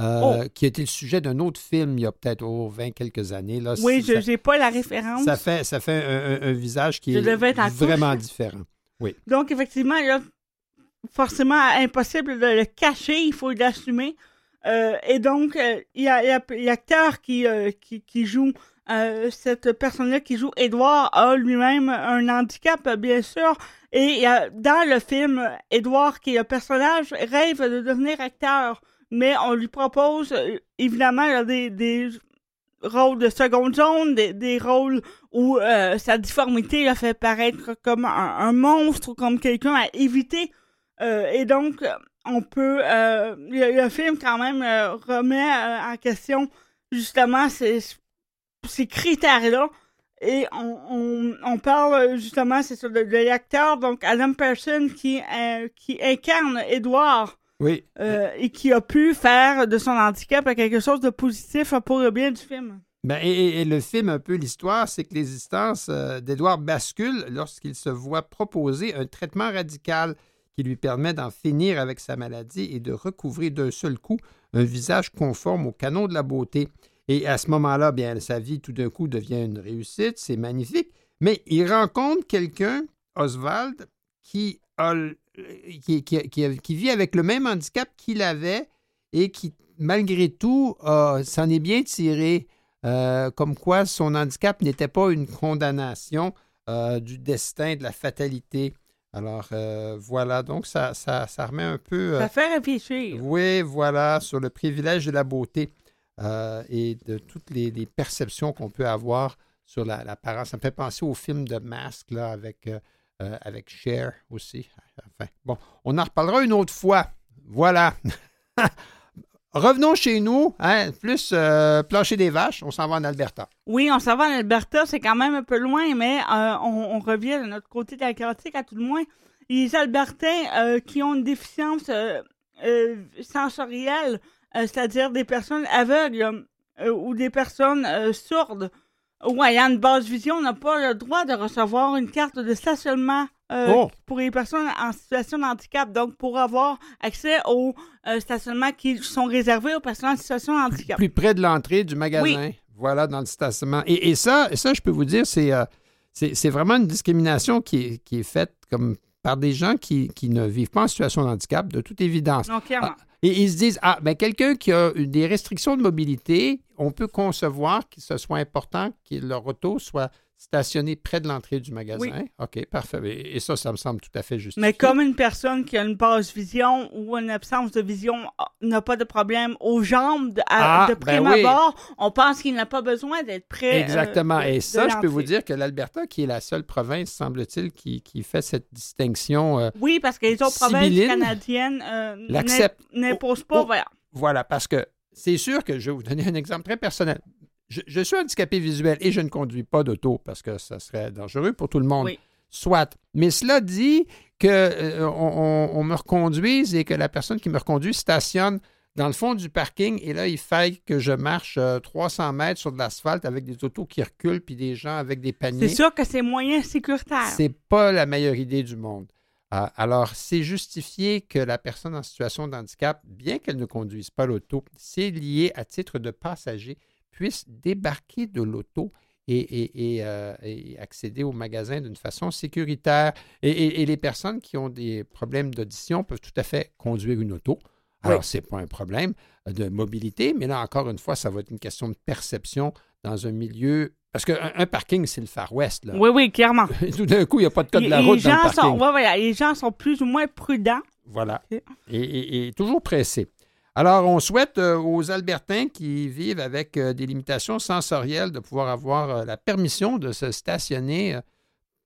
Euh, oh. qui été le sujet d'un autre film il y a peut-être oh, 20 quelques années. Là, oui, je n'ai pas la référence. Ça fait, ça fait un, visage qui est vraiment différent. Oui. Donc, effectivement, forcément impossible de le cacher, il faut l'assumer. Euh, et donc, euh, il y a, l'acteur qui, qui, qui, joue cette personne-là qui joue Edouard a lui-même un handicap, bien sûr. Et dans le film, Edouard, qui est le personnage, rêve de devenir acteur mais on lui propose euh, évidemment des, des, rôles de seconde zone, des, des rôles où euh, sa difformité la fait paraître comme un, monstre, comme quelqu'un à éviter et donc, on peut. le, film, quand même, remet en question justement ces, ces critères-là. Et on, on, parle justement, c'est ça, de, l'acteur, donc Adam Pearson, qui, qui incarne Edward. Oui. et qui a pu faire de son handicap quelque chose de positif pour le bien du film. Ben, et, le film, un peu l'histoire, c'est que l'existence euh, d'Edouard bascule lorsqu'il se voit proposer un traitement radical qui lui permet d'en finir avec sa maladie et de recouvrir d'un seul coup un visage conforme au canon de la beauté. Et à ce moment-là, bien, sa vie tout d'un coup devient une réussite, c'est magnifique. Mais il rencontre quelqu'un, Oswald, qui, qui, vit avec le même handicap qu'il avait et qui, malgré tout, s'en est bien tiré. Euh, comme quoi son handicap n'était pas une condamnation euh, du destin, de la fatalité. Alors euh, voilà, donc ça, ça, remet un peu... ça fait réfléchir. Oui, voilà, sur le privilège de la beauté et de toutes les, perceptions qu'on peut avoir sur l'apparence. ça me fait penser au film de Mask là, avec, avec Cher aussi. Bon, on en reparlera une autre fois. Voilà. (laughs) Revenons chez nous, hein, plus euh, plancher des vaches, on s'en va en Alberta. Oui, on s'en va en Alberta, c'est quand même un peu loin, mais euh, on, revient de notre côté de l'Atlantique à tout le moins. Les Albertains euh, qui ont une déficience sensorielle, c'est-à-dire des personnes aveugles ou des personnes sourdes ou ayant une basse vision, n'ont pas le droit de recevoir une carte de stationnement euh, oh. pour les personnes en situation de handicap, donc pour avoir accès aux euh, stationnements qui sont réservés aux personnes en situation de handicap. Plus, près de l'entrée du magasin, voilà, dans le stationnement. Et, ça, ça, je peux vous dire, euh, c'est c'est vraiment une discrimination qui est, qui est faite comme par des gens qui, qui, ne vivent pas en situation de handicap, de toute évidence. Non, clairement. Ah, et ils se disent, ah, ben quelqu'un qui a des restrictions de mobilité, on peut concevoir que ce soit important que leur auto soit stationné près de l'entrée du magasin. OK, parfait. Et ça, ça me semble tout à fait juste. Mais comme une personne qui a une basse vision ou une absence de vision ah, n'a pas de problème aux jambes de, à, ah, prime ben abord, on pense qu'il n'a pas besoin d'être près. Euh, Exactement. Et ça, je peux vous dire que l'Alberta, qui est la seule province, semble-t-il, qui, qui, fait cette distinction. Euh, oui, parce que les autres provinces canadiennes euh, n'imposent pas. Oh, voilà. Voilà, parce que c'est sûr que je vais vous donner un exemple très personnel je, suis handicapé visuel et je ne conduis pas d'auto parce que ça serait dangereux pour tout le monde. Soit. Mais cela dit qu'on euh, on, me reconduise et que la personne qui me reconduit stationne dans le fond du parking et là, il faille que je marche 300 euh, mètres sur de l'asphalte avec des autos qui reculent puis des gens avec des paniers. C'est sûr que c'est moyen sécuritaire. C'est pas la meilleure idée du monde. Ah, alors, c'est justifié que la personne en situation de handicap, bien qu'elle ne conduise pas l'auto, c'est lié à titre de passager puissent débarquer de l'auto et, euh, accéder au magasin d'une façon sécuritaire. Et, les personnes qui ont des problèmes d'audition peuvent tout à fait conduire une auto. Alors, ce n'est pas un problème de mobilité, mais là, encore une fois, ça va être une question de perception dans un milieu. Parce qu'un un parking, c'est le Far West. Là. Oui, oui, clairement. (laughs) Tout d'un coup, il n'y a pas de code de la route dans le parking. Sont, les gens sont plus ou moins prudents. Voilà. et toujours pressés. Alors, on souhaite euh, aux Albertains qui vivent avec euh, des limitations sensorielles de pouvoir avoir euh, la permission de se stationner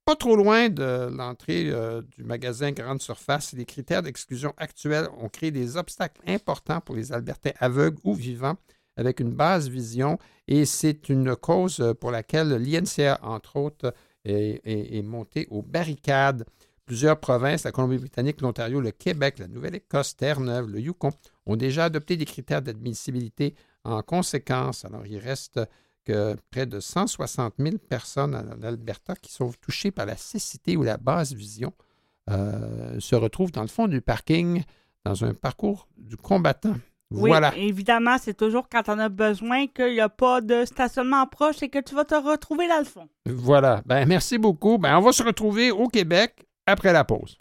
pas trop loin de l'entrée du magasin Grande Surface. Les critères d'exclusion actuels ont créé des obstacles importants pour les Albertains aveugles ou vivants avec une basse vision et c'est une cause pour laquelle l'INCA, entre autres, est, est montée aux barricades. Plusieurs provinces, la Colombie-Britannique, l'Ontario, le Québec, la Nouvelle-Écosse, Terre-Neuve, le Yukon, ont déjà adopté des critères d'admissibilité en conséquence. Alors, il reste que près de 160 000 personnes en Alberta qui sont touchées par la cécité ou la basse vision euh, se retrouvent dans le fond du parking dans un parcours du combattant. Oui, voilà. évidemment, c'est toujours quand on a besoin qu'il n'y a pas de stationnement proche et que tu vas te retrouver dans le fond. Voilà. Ben, merci beaucoup. Ben, on va se retrouver au Québec après la pause.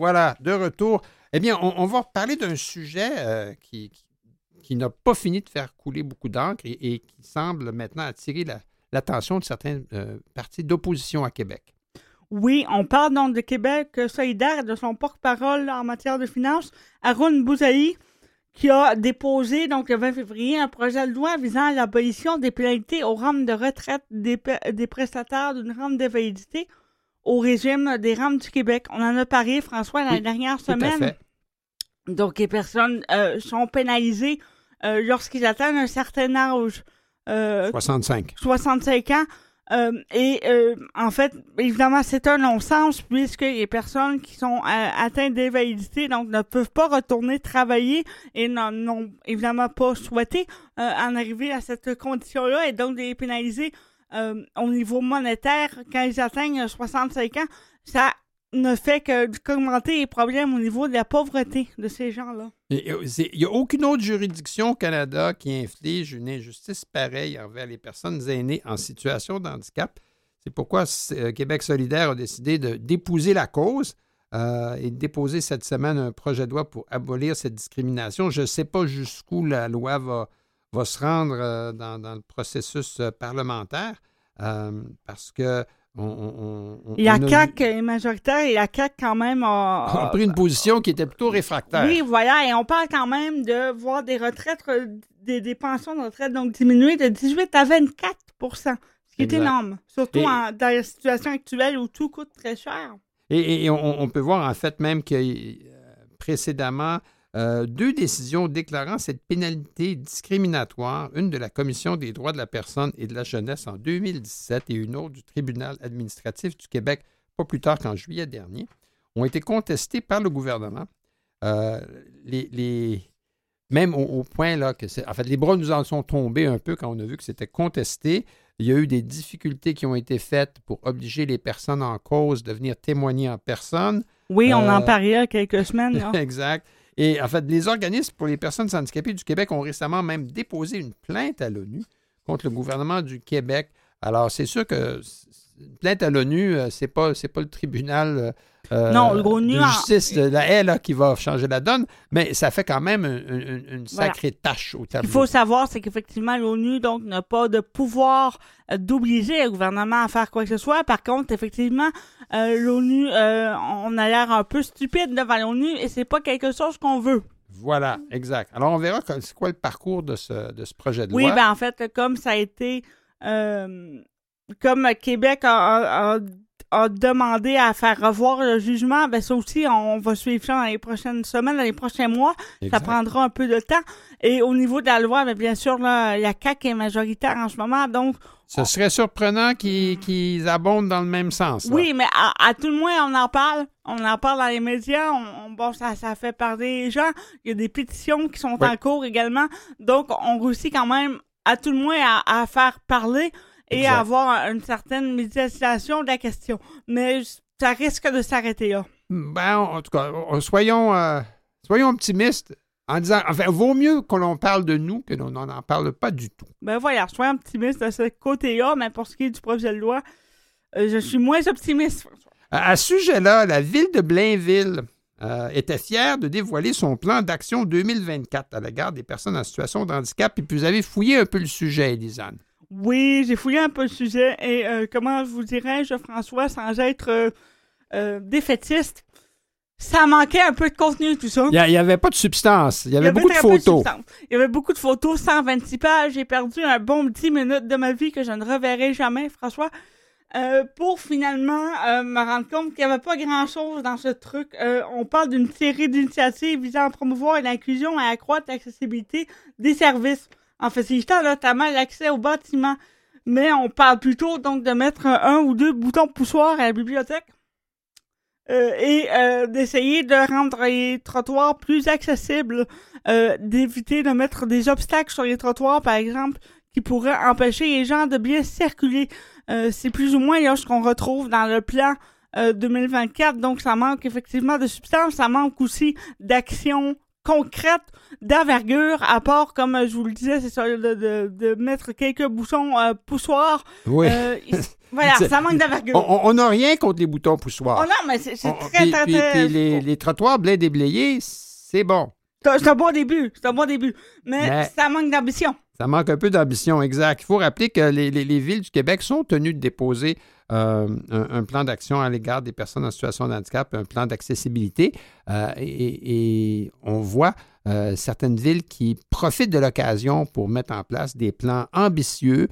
Voilà, de retour. Eh bien, on, va parler d'un sujet euh, qui, n'a pas fini de faire couler beaucoup d'encre et, qui semble maintenant attirer l'attention de certains euh, partis d'opposition à Québec. Oui, on parle donc de Québec solidaire et de son porte-parole en matière de finances, Arun Bouzaï, qui a déposé donc le 20 février un projet de loi visant l'abolition des pénalités aux rames de retraite des, des prestataires d'une rame d'invalidité au régime des rames du Québec. On en a parlé, François, la dernière semaine. Donc, les personnes euh, sont pénalisées euh, lorsqu'ils atteignent un certain âge. 65. Euh, 65 ans. et en fait, évidemment, c'est un non-sens puisque les personnes qui sont atteintes d'invalidité donc ne peuvent pas retourner travailler et n'ont évidemment pas souhaité en arriver à cette condition-là et donc les pénaliser euh, au niveau monétaire, quand ils atteignent 65 ans, ça ne fait que qu'augmenter les problèmes au niveau de la pauvreté de ces gens-là. Il n'y a aucune autre juridiction au Canada qui inflige une injustice pareille envers les personnes aînées en situation de handicap. C'est pourquoi euh, Québec solidaire a décidé d'épouser la cause euh, et de déposer cette semaine un projet de loi pour abolir cette discrimination. Je ne sais pas jusqu'où la loi va, va se rendre euh, dans, le processus euh, parlementaire euh, parce que on, il y a CAC est majoritaire et la CAC quand même (laughs) a, pris une position qui était plutôt réfractaire. Oui, voilà, et on parle quand même de voir des retraites, des, pensions de retraite donc diminuer de 18 à 24% ce qui est énorme, surtout dans la situation actuelle où tout coûte très cher. Et, on, peut voir en fait même que précédemment, euh, deux décisions déclarant cette pénalité discriminatoire, une de la Commission des droits de la personne et de la jeunesse en 2017 et une autre du Tribunal administratif du Québec pas plus tard qu'en juillet dernier, ont été contestées par le gouvernement. Euh, les, même au, point là que en fait les bras nous en sont tombés un peu quand on a vu que c'était contesté. Il y a eu des difficultés qui ont été faites pour obliger les personnes en cause de venir témoigner en personne. Oui, on en euh, parlait il y a quelques semaines. (laughs) exact. Et en fait, les organismes pour les personnes handicapées du Québec ont récemment même déposé une plainte à l'ONU contre le gouvernement du Québec. Alors, c'est sûr que une plainte à l'ONU, euh, c'est pas pas le tribunal euh, euh, non, de justice de la haie qui va changer la donne, mais ça fait quand même une, sacrée tâche au tableau. Il faut savoir, c'est qu'effectivement, l'ONU donc n'a pas de pouvoir d'obliger le gouvernement à faire quoi que ce soit. Par contre, effectivement, l'ONU, on a l'air un peu stupide devant l'ONU et c'est pas quelque chose qu'on veut. Voilà, exact. Alors, on verra c'est quoi le parcours de ce, de ce projet de loi. Oui, ben en fait, comme ça a été comme Québec a, demandé à faire revoir le jugement, ben ça aussi, on va suivre ça dans les prochaines semaines, dans les prochains mois. Ça prendra un peu de temps. Et au niveau de la loi, ben bien sûr, là, il y a CAC qui est majoritaire en ce moment, donc... Ce serait surprenant qu'ils abondent dans le même sens. Oui, mais à, tout le moins, on en parle. On en parle dans les médias. On, bon, ça, ça fait parler les gens. Il y a des pétitions qui sont en cours également. Donc, on réussit quand même, à tout le moins, à faire parler et avoir une certaine médiatisation de la question. Mais ça risque de s'arrêter là. Ben, en tout cas, soyons, euh, soyons optimistes en disant, enfin, vaut mieux que l'on parle de nous que l'on n'en parle pas du tout. Ben voilà, soyons optimistes de ce côté-là, mais pour ce qui est du projet de loi, euh, je suis moins optimiste, À, ce sujet-là, la ville de Blainville était fier de dévoiler son plan d'action 2024 à l'égard des personnes en situation de handicap. Et puis vous avez fouillé un peu le sujet, Elisanne. Oui, j'ai fouillé un peu le sujet et comment je vous dirais-je, François, sans être défaitiste, ça manquait un peu de contenu, tout ça. Il n'y avait pas de substance. Il y avait, beaucoup de photos. il y avait beaucoup de photos, 126 pages. J'ai perdu un bon 10 minutes de ma vie que je ne reverrai jamais, François. Euh, pour finalement euh, me rendre compte qu'il n'y avait pas grand-chose dans ce truc. Euh, on parle d'une série d'initiatives visant à promouvoir l'inclusion et à accroître l'accessibilité des services en facilitant notamment l'accès au bâtiment. Mais on parle plutôt donc de mettre un ou deux boutons poussoirs à la bibliothèque euh, et euh, d'essayer de rendre les trottoirs plus accessibles, euh, d'éviter de mettre des obstacles sur les trottoirs, par exemple, qui pourraient empêcher les gens de bien circuler. c'est plus ou moins ce qu'on retrouve dans le plan 2024, donc ça manque effectivement de substance, ça manque aussi d'action concrète d'envergure, à part, comme je vous le disais, c'est ça, de, de, mettre quelques bouchons poussoirs. Oui. Voilà, (laughs) ça manque d'envergure. On n'a rien contre les boutons poussoirs. Oh non, mais c'est très, très, très... les, les, trottoirs blés déblayés, c'est bon. C'est un bon début, c'est un bon début. Mais, ça manque d'ambition. Ça manque un peu d'ambition, exact. Il faut rappeler que les, les, villes du Québec sont tenues de déposer euh, un, plan d'action à l'égard des personnes en situation de handicap, un plan d'accessibilité. Euh, et, on voit euh, certaines villes qui profitent de l'occasion pour mettre en place des plans ambitieux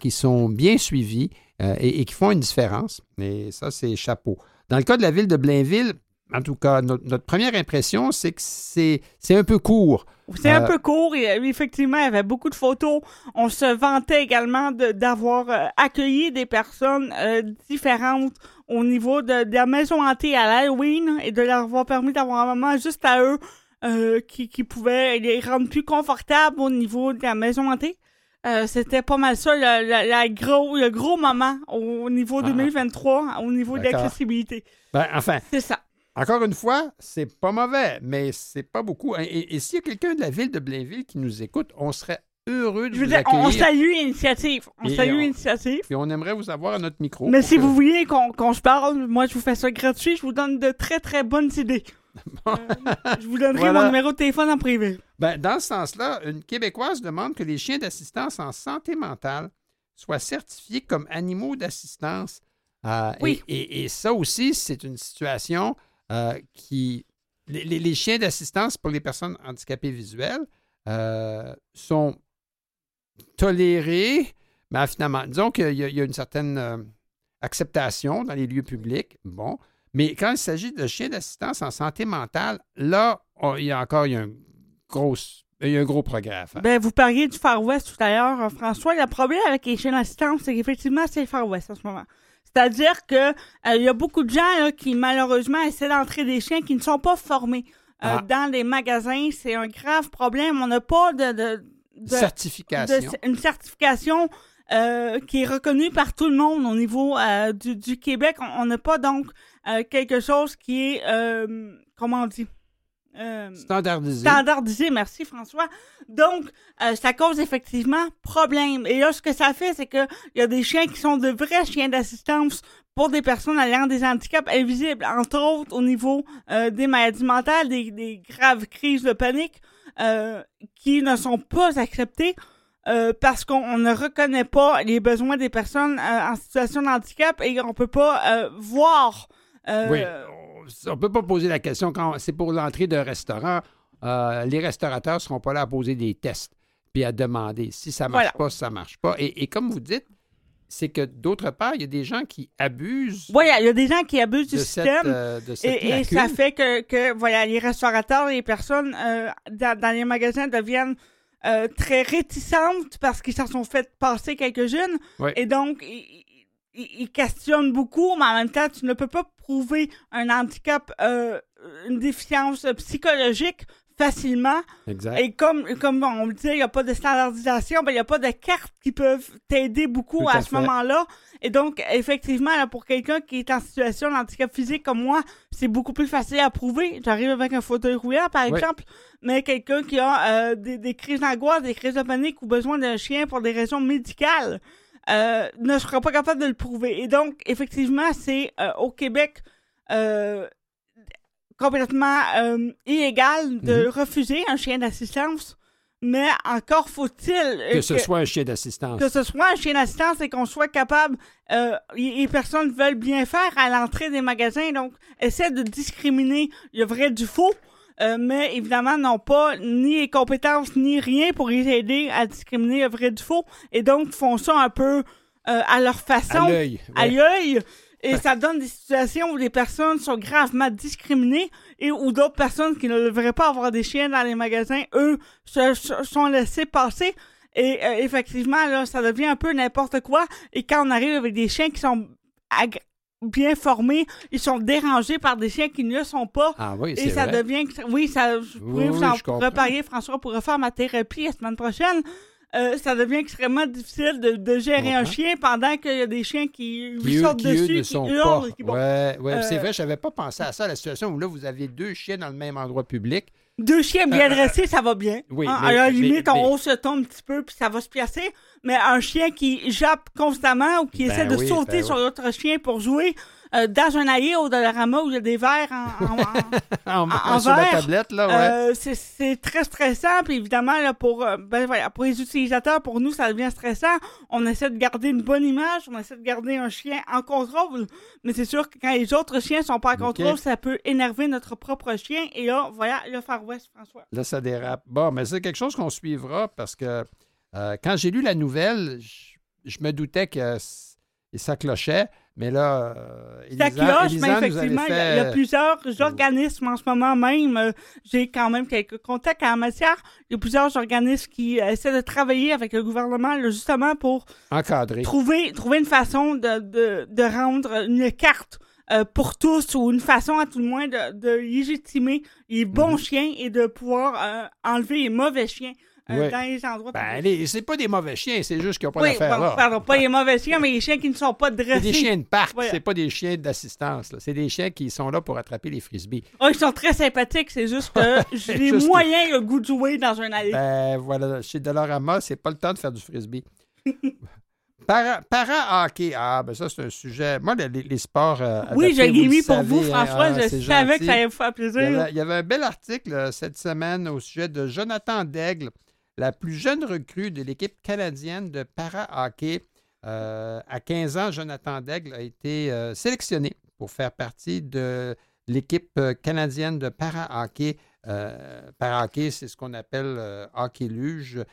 qui sont bien suivis et, qui font une différence. Et ça, c'est chapeau. Dans le cas de la ville de Blainville, en tout cas, notre, première impression, c'est que c'est un peu court. C'est un peu court. Et, effectivement, il y avait beaucoup de photos. On se vantait également d'avoir accueilli des personnes différentes au niveau de, de, la maison hantée à l'Halloween et de leur avoir permis d'avoir un moment juste à eux euh, qui, qui pouvait les rendre plus confortables au niveau de la maison hantée. Euh, c'était pas mal ça, la, gros, le gros moment au niveau 2023, ah. au niveau de l'accessibilité. Ben, enfin. C'est ça. Encore une fois, c'est pas mauvais, mais c'est pas beaucoup. Et, s'il y a quelqu'un de la ville de Blainville qui nous écoute, on serait heureux de vous accueillir. On salue l'initiative. On salue l'initiative. Et on aimerait vous avoir à notre micro. Mais si vous voulez qu'on se parle, moi, je vous fais ça gratuit. Je vous donne de très, très bonnes idées. Euh, je vous donnerai mon numéro de téléphone en privé. Ben, dans ce sens-là, une Québécoise demande que les chiens d'assistance en santé mentale soient certifiés comme animaux d'assistance. Euh, oui. Et, ça aussi, c'est une situation euh, qui. Les, chiens d'assistance pour les personnes handicapées visuelles sont tolérés, mais finalement, disons qu'il y, y, a une certaine acceptation dans les lieux publics. Bon. Mais quand il s'agit de chiens d'assistance en santé mentale, là, il y a encore un, gros, un gros progrès à faire. Ben, vous parliez du Far West tout à l'heure, euh, François. Le problème avec les chiens d'assistance, c'est qu'effectivement, c'est le Far West en ce moment. C'est-à-dire qu'il euh, y a beaucoup de gens qui, malheureusement, essaient d'entrer des chiens qui ne sont pas formés. Euh, ah. Dans les magasins, c'est un grave problème. On n'a pas de, certification. une certification qui est reconnue par tout le monde au niveau du, Québec. On n'a pas donc euh, quelque chose qui est, euh, comment on dit? Euh, standardisé. Standardisé, merci François. Donc, ça cause effectivement problème. Et là, ce que ça fait, c'est qu'il y a des chiens qui sont de vrais chiens d'assistance pour des personnes ayant des handicaps invisibles, entre autres au niveau des maladies mentales, des, des, graves crises de panique, qui ne sont pas acceptées. parce qu'on ne reconnaît pas les besoins des personnes en situation de handicap et on peut pas voir oui, euh, on ne peut pas poser la question quand c'est pour l'entrée d'un restaurant. Euh, les restaurateurs ne seront pas là à poser des tests puis à demander si ça ne marche pas, si ça ne marche pas. Et, comme vous dites, c'est que d'autre part, il y a des gens qui abusent. Oui, il y a des gens qui abusent du système. Euh, et, ça fait que, voilà, les restaurateurs, les personnes dans, les magasins deviennent très réticentes parce qu'ils s'en sont fait passer quelques-unes. Et donc, ils, questionnent beaucoup, mais en même temps, tu ne peux pas prouver un handicap, euh, une déficience psychologique facilement. Exact. Et comme, comme on le dit, il n'y a pas de standardisation, ben, il n'y a pas de cartes qui peuvent t'aider beaucoup à, ce moment-là. Et donc, effectivement, là, pour quelqu'un qui est en situation de handicap physique comme moi, c'est beaucoup plus facile à prouver. J'arrive avec un fauteuil roulant, par exemple, mais quelqu'un qui a euh, des, des crises d'angoisse, des crises de panique ou besoin d'un chien pour des raisons médicales, euh, ne sera pas capable de le prouver. Et donc, effectivement, c'est euh, au Québec, euh, complètement euh, illégal de mhm. refuser un chien d'assistance. Mais encore faut-il que, ce soit un chien d'assistance. Que ce soit un chien d'assistance et qu'on soit capable. les personnes veulent bien faire à l'entrée des magasins, donc essaie de discriminer le vrai du faux. Mais évidemment n'ont pas ni les compétences ni rien pour les aider à discriminer le vrai du faux et donc font ça un peu à leur façon. À l'œil. L'œil. Et ça donne des situations où les personnes sont gravement discriminées et où d'autres personnes qui ne devraient pas avoir des chiens dans les magasins, eux, se, sont laissés passer. Et euh, effectivement, là, ça devient un peu n'importe quoi. Et quand on arrive avec des chiens qui sont bien formés, ils sont dérangés par des chiens qui ne le sont pas. Ah oui, Et ça devient... Oui, ça... Je pourrais vous en reparler, François, pour refaire ma thérapie la semaine prochaine. Euh, ça devient extrêmement difficile de, gérer un chien pendant qu'il y a des chiens qui lui sortent dessus, qui hurlent. Qui, ouais, ouais. c'est euh, vrai, je n'avais pas pensé à ça, la situation où là, vous avez deux chiens dans le même endroit public. Deux chiens bien euh, dressés, ça va bien. Oui, hein, à la limite, on hausse le ton un petit peu, puis ça va se placer. Mais un chien qui jappe constamment ou qui ben essaie de sauter ben sur l'autre chien pour jouer, euh, dans un aïe au Dollarama où il y a des verres en, en, (laughs) sur la tablette, là, ouais. Euh, c'est très stressant. Puis évidemment, là, pour, euh, ben, voilà, pour les utilisateurs, pour nous, ça devient stressant. On essaie de garder une bonne image, on essaie de garder un chien en contrôle. Mais c'est sûr que quand les autres chiens sont pas en contrôle, ça peut énerver notre propre chien. Et là, voilà le Far West, François. Là, ça dérape. Bon, mais c'est quelque chose qu'on suivra parce que quand j'ai lu la nouvelle, je, me doutais que ça clochait. Mais là, euh, ça cloche, mais effectivement, il, y a, plusieurs organismes en ce moment même. Euh, j'ai quand même quelques contacts en matière. Il y a plusieurs organismes qui euh, essaient de travailler avec le gouvernement justement pour encadrer, trouver, trouver une façon de, de, de rendre une carte pour tous ou une façon à tout le moins de, de légitimer les bons mhm. chiens et de pouvoir enlever les mauvais chiens dans les endroits. Ben, c'est pas des mauvais chiens, c'est juste qu'ils n'ont pas d'affaires là. Pardon, pas les mauvais chiens, mais les chiens qui ne sont pas dressés. C'est des chiens de parc, c'est pas des chiens d'assistance. C'est des chiens qui sont là pour attraper les frisbees. Oh, ils sont très sympathiques, c'est juste que (laughs) j'ai moyen le goût de jouer dans un allée. Ben voilà, chez Dolorama, c'est pas le temps de faire du frisbee. (laughs) Para-hockey, ah, ben ça, c'est un sujet. Moi, les, sports. Euh, oui, je l'ai mis pour vous, François. Hein, je savais que ça allait vous faire plaisir. Il y, avait, un bel article euh, cette semaine au sujet de Jonathan Daigle, la plus jeune recrue de l'équipe canadienne de para-hockey. Euh, à 15 ans, Jonathan Daigle a été euh, sélectionné pour faire partie de l'équipe euh, canadienne de para-hockey. para-hockey, c'est ce qu'on appelle hockey luge.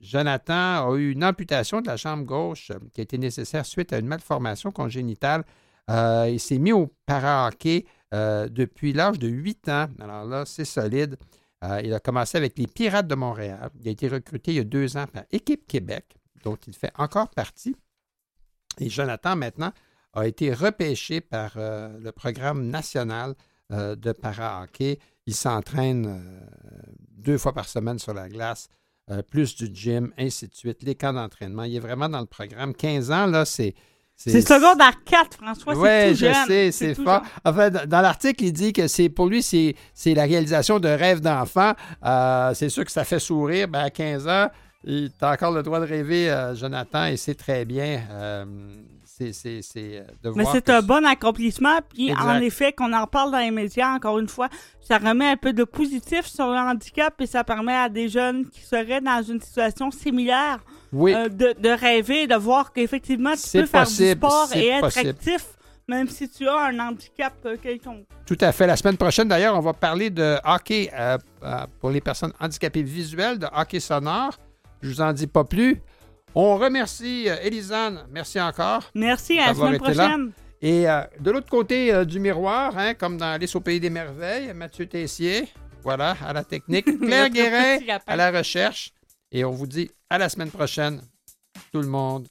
Jonathan a eu une amputation de la jambe gauche qui a été nécessaire suite à une malformation congénitale. il s'est mis au para-hockey depuis l'âge de 8 ans. Alors là, c'est solide. Euh, il a commencé avec les Pirates de Montréal. Il a été recruté il y a deux ans par Équipe Québec, dont il fait encore partie. Et Jonathan, maintenant, a été repêché par euh, le programme national euh, de para-hockey. Il s'entraîne deux fois par semaine sur la glace, plus du gym, ainsi de suite, les camps d'entraînement. Il est vraiment dans le programme. 15 ans, là, c'est c'est secondaire 4, François. Oui, je sais, c'est fort. En fait, dans l'article, il dit que c'est pour lui, c'est la réalisation de rêve d'enfant. Euh, c'est sûr que ça fait sourire. Ben, à 15 ans, tu as encore le droit de rêver, euh, Jonathan, et c'est très bien. Euh, c'est de Mais c'est un bon accomplissement. Puis, en effet, qu'on en parle dans les médias, encore une fois, ça remet un peu de positif sur le handicap et ça permet à des jeunes qui seraient dans une situation similaire euh, de, rêver, de voir qu'effectivement, tu peux faire du sport et être actif, même si tu as un handicap euh, quelconque. Tout à fait. La semaine prochaine, d'ailleurs, on va parler de hockey euh, pour les personnes handicapées visuelles, de hockey sonore. Je vous en dis pas plus. On remercie Elisane. Merci encore. Merci. À la semaine prochaine. Et de l'autre côté du miroir, hein, comme dans Alice au Pays des Merveilles, Mathieu Tessier, voilà, à la technique. (laughs) Claire Guérin, à la recherche. Et on vous dit à la semaine prochaine, tout le monde.